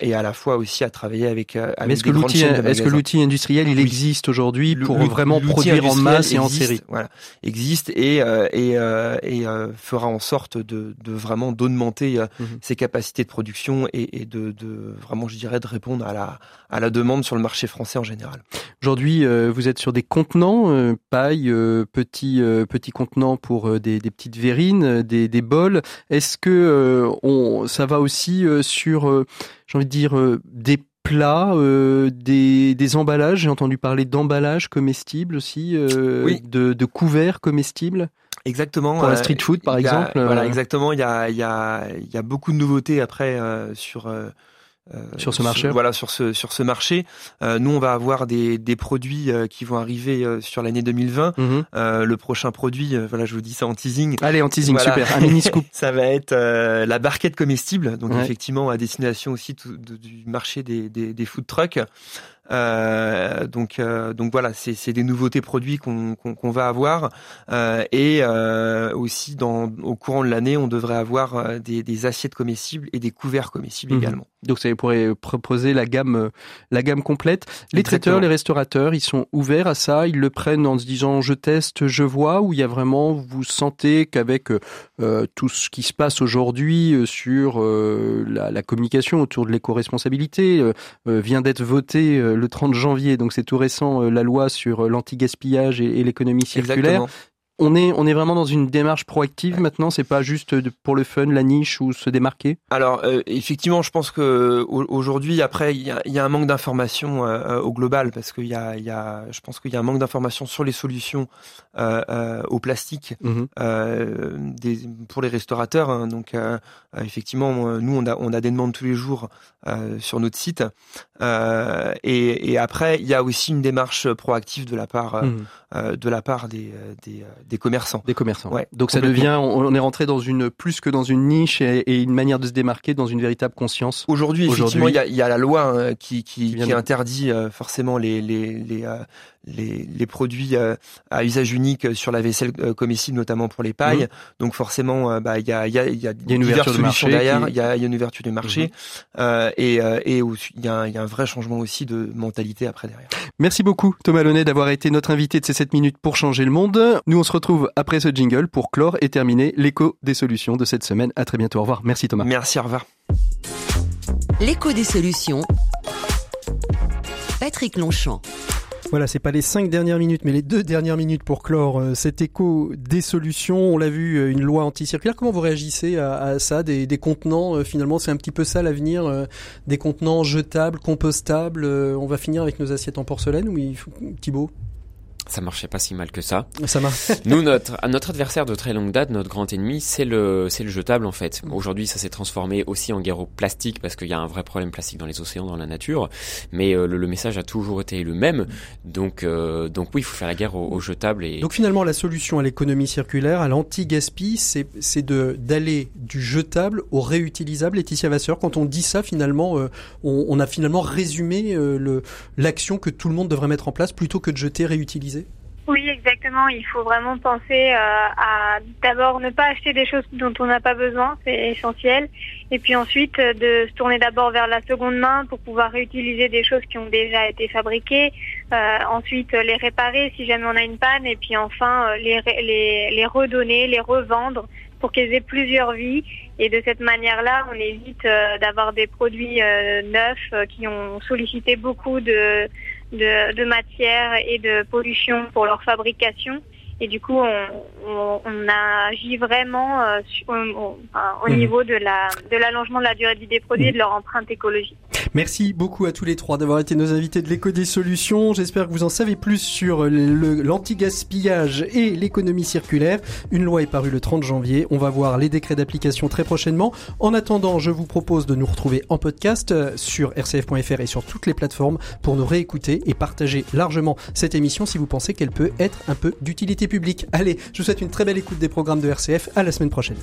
et à la fois aussi à travailler avec, avec est-ce que l'outil est-ce que l'outil industriel il Oui. existe aujourd'hui pour vraiment produire en masse et en série? Voilà, existe et et euh, et euh, fera en sorte de, de vraiment d'augmenter euh, Mhm. ses capacités de production et, et de, de vraiment, je dirais, de répondre à la à la demande sur le marché français en général. Aujourd'hui, vous êtes sur des contenants, paille, petits petits contenants pour des, des petites verrines, des, des bols. Est-ce que on, ça va aussi sur, j'ai envie de dire, des plats, euh, des, des emballages? J'ai entendu parler d'emballages comestibles aussi, euh, Oui. de, de couverts comestibles. Exactement. Pour la euh, street food, par a- exemple, euh, Voilà, exactement. Il y a il y a il y a beaucoup de nouveautés après euh, sur euh, euh, Sur ce marché. voilà, sur ce sur ce marché. Euh, nous, on va avoir des des produits euh, qui vont arriver euh, sur l'année 2020. Mhm. Euh, le prochain produit, voilà, je vous dis ça en teasing. Allez, en teasing, Voilà. super, un mini scoop. (laughs) Ça va être euh, la barquette comestible, donc Ouais. effectivement à destination aussi tout- de- du marché des, des, des food trucks. Euh, donc, euh, donc voilà, c'est des nouveautés produits qu'on va avoir Euh, et euh, aussi dans au courant de l'année, on devrait avoir des, des assiettes comestibles et des couverts comestibles Mhm. également. Donc ça pourrait proposer la gamme, euh, la gamme complète. Les traiteurs, les restaurateurs, ils sont ouverts à ça. Ils le prennent en se disant je teste, je vois. Ou il y a vraiment, vous sentez qu'avec euh, tout ce qui se passe aujourd'hui euh, sur euh, la, la communication autour de l'éco-responsabilité euh, euh, vient d'être voté euh, le 30 janvier. Donc c'est tout récent euh, la loi sur euh, l'anti-gaspillage et, et l'économie circulaire. Exactement. On est, on est vraiment dans une démarche proactive maintenant. C'est pas juste pour le fun, la niche ou se démarquer? Alors euh, effectivement, je pense que au- aujourd'hui, après, il y a, il y a un manque d'information euh, euh, au global parce qu'il y a, y a, je pense qu'il y a un manque d'information sur les solutions euh, au plastique des, pour les restaurateurs. hein. donc effectivement, nous on a, on a des demandes tous les jours sur notre site. Et, et après, il y a aussi une démarche proactive de la part, euh, de la part des, des, des commerçants. Des commerçants. Ouais, Donc ça devient, on on est rentré dans une plus que dans une niche et, et une manière de se démarquer dans une véritable conscience. Aujourd'hui, effectivement, il y y a la loi hein, qui, qui, Qui vient qui de- interdit euh, forcément les, les, les, euh, les, les produits euh, à usage unique sur la vaisselle euh, comestible, notamment pour les pailles. Donc forcément, euh, bah, il y a, il y a, il y a, une ouverture de marché derrière. Il y, a, il y a une ouverture du marché euh, et, euh, et aussi, il, y a un, il y a un vrai changement aussi de mentalité après derrière. Merci beaucoup Thomas Launay d'avoir été notre invité de ces 7 minutes pour changer le monde. Nous on se retrouve après ce jingle pour clore et terminer l'écho des solutions de cette semaine. À très bientôt. Au revoir. Merci Thomas. Merci, au revoir. L'écho des solutions. Patrick Longchamp. Voilà, c'est pas les cinq dernières minutes, mais les deux dernières minutes pour clore euh, cet écho des solutions. On l'a vu, euh, une loi anticirculaire. Comment vous réagissez à, à ça Des, des contenants, euh, finalement, c'est un petit peu ça l'avenir euh, Des contenants jetables, compostables. on va finir avec nos assiettes en porcelaine ou il faut... Thibaut? Ça marchait pas si mal que ça. Ça marche. (laughs) Nous, notre, notre adversaire de très longue date, notre grand ennemi, c'est le, c'est le jetable en fait. Aujourd'hui, ça s'est transformé aussi en guerre au plastique parce qu'il y a un vrai problème plastique dans les océans, dans la nature. Mais euh, le, le message a toujours été le même. Donc, euh, donc oui, il faut faire la guerre aux, aux jetables et Donc finalement, la solution à l'économie circulaire, à l'anti-gaspi, c'est c'est de d'aller du jetable au réutilisable. Laetitia Vasseur, quand on dit ça, finalement, euh, on, on a finalement résumé euh, le l'action que tout le monde devrait mettre en place plutôt que de jeter, réutiliser. Oui, exactement. Il faut vraiment penser euh, à d'abord ne pas acheter des choses dont on n'a pas besoin, c'est essentiel. Et puis ensuite euh, de se tourner d'abord vers la seconde main pour pouvoir réutiliser des choses qui ont déjà été fabriquées. Euh, ensuite euh, les réparer si jamais on a une panne. Et puis enfin euh, les, les, les redonner, les revendre pour qu'elles aient plusieurs vies. Et de cette manière-là, on évite euh, d'avoir des produits neufs qui ont sollicité beaucoup de, de, matière et de pollution pour leur fabrication. Et du coup, on, on, on agit vraiment euh, sur- au, Mhm. niveau de la de l'allongement de la durée de vie des produits et de leur empreinte écologique. Merci beaucoup à tous les trois d'avoir été nos invités de l'éco des solutions. J'espère que vous en savez plus sur l'anti-gaspillage et l'économie circulaire. Une loi est parue le 30 janvier. On va voir les décrets d'application très prochainement. En attendant, je vous propose de nous retrouver en podcast euh, sur rcf.fr et sur toutes les plateformes pour nous réécouter et partager largement cette émission si vous pensez qu'elle peut être un peu d'utilité publique. Allez, je vous souhaite une très belle écoute des programmes de RCF. À la semaine prochaine.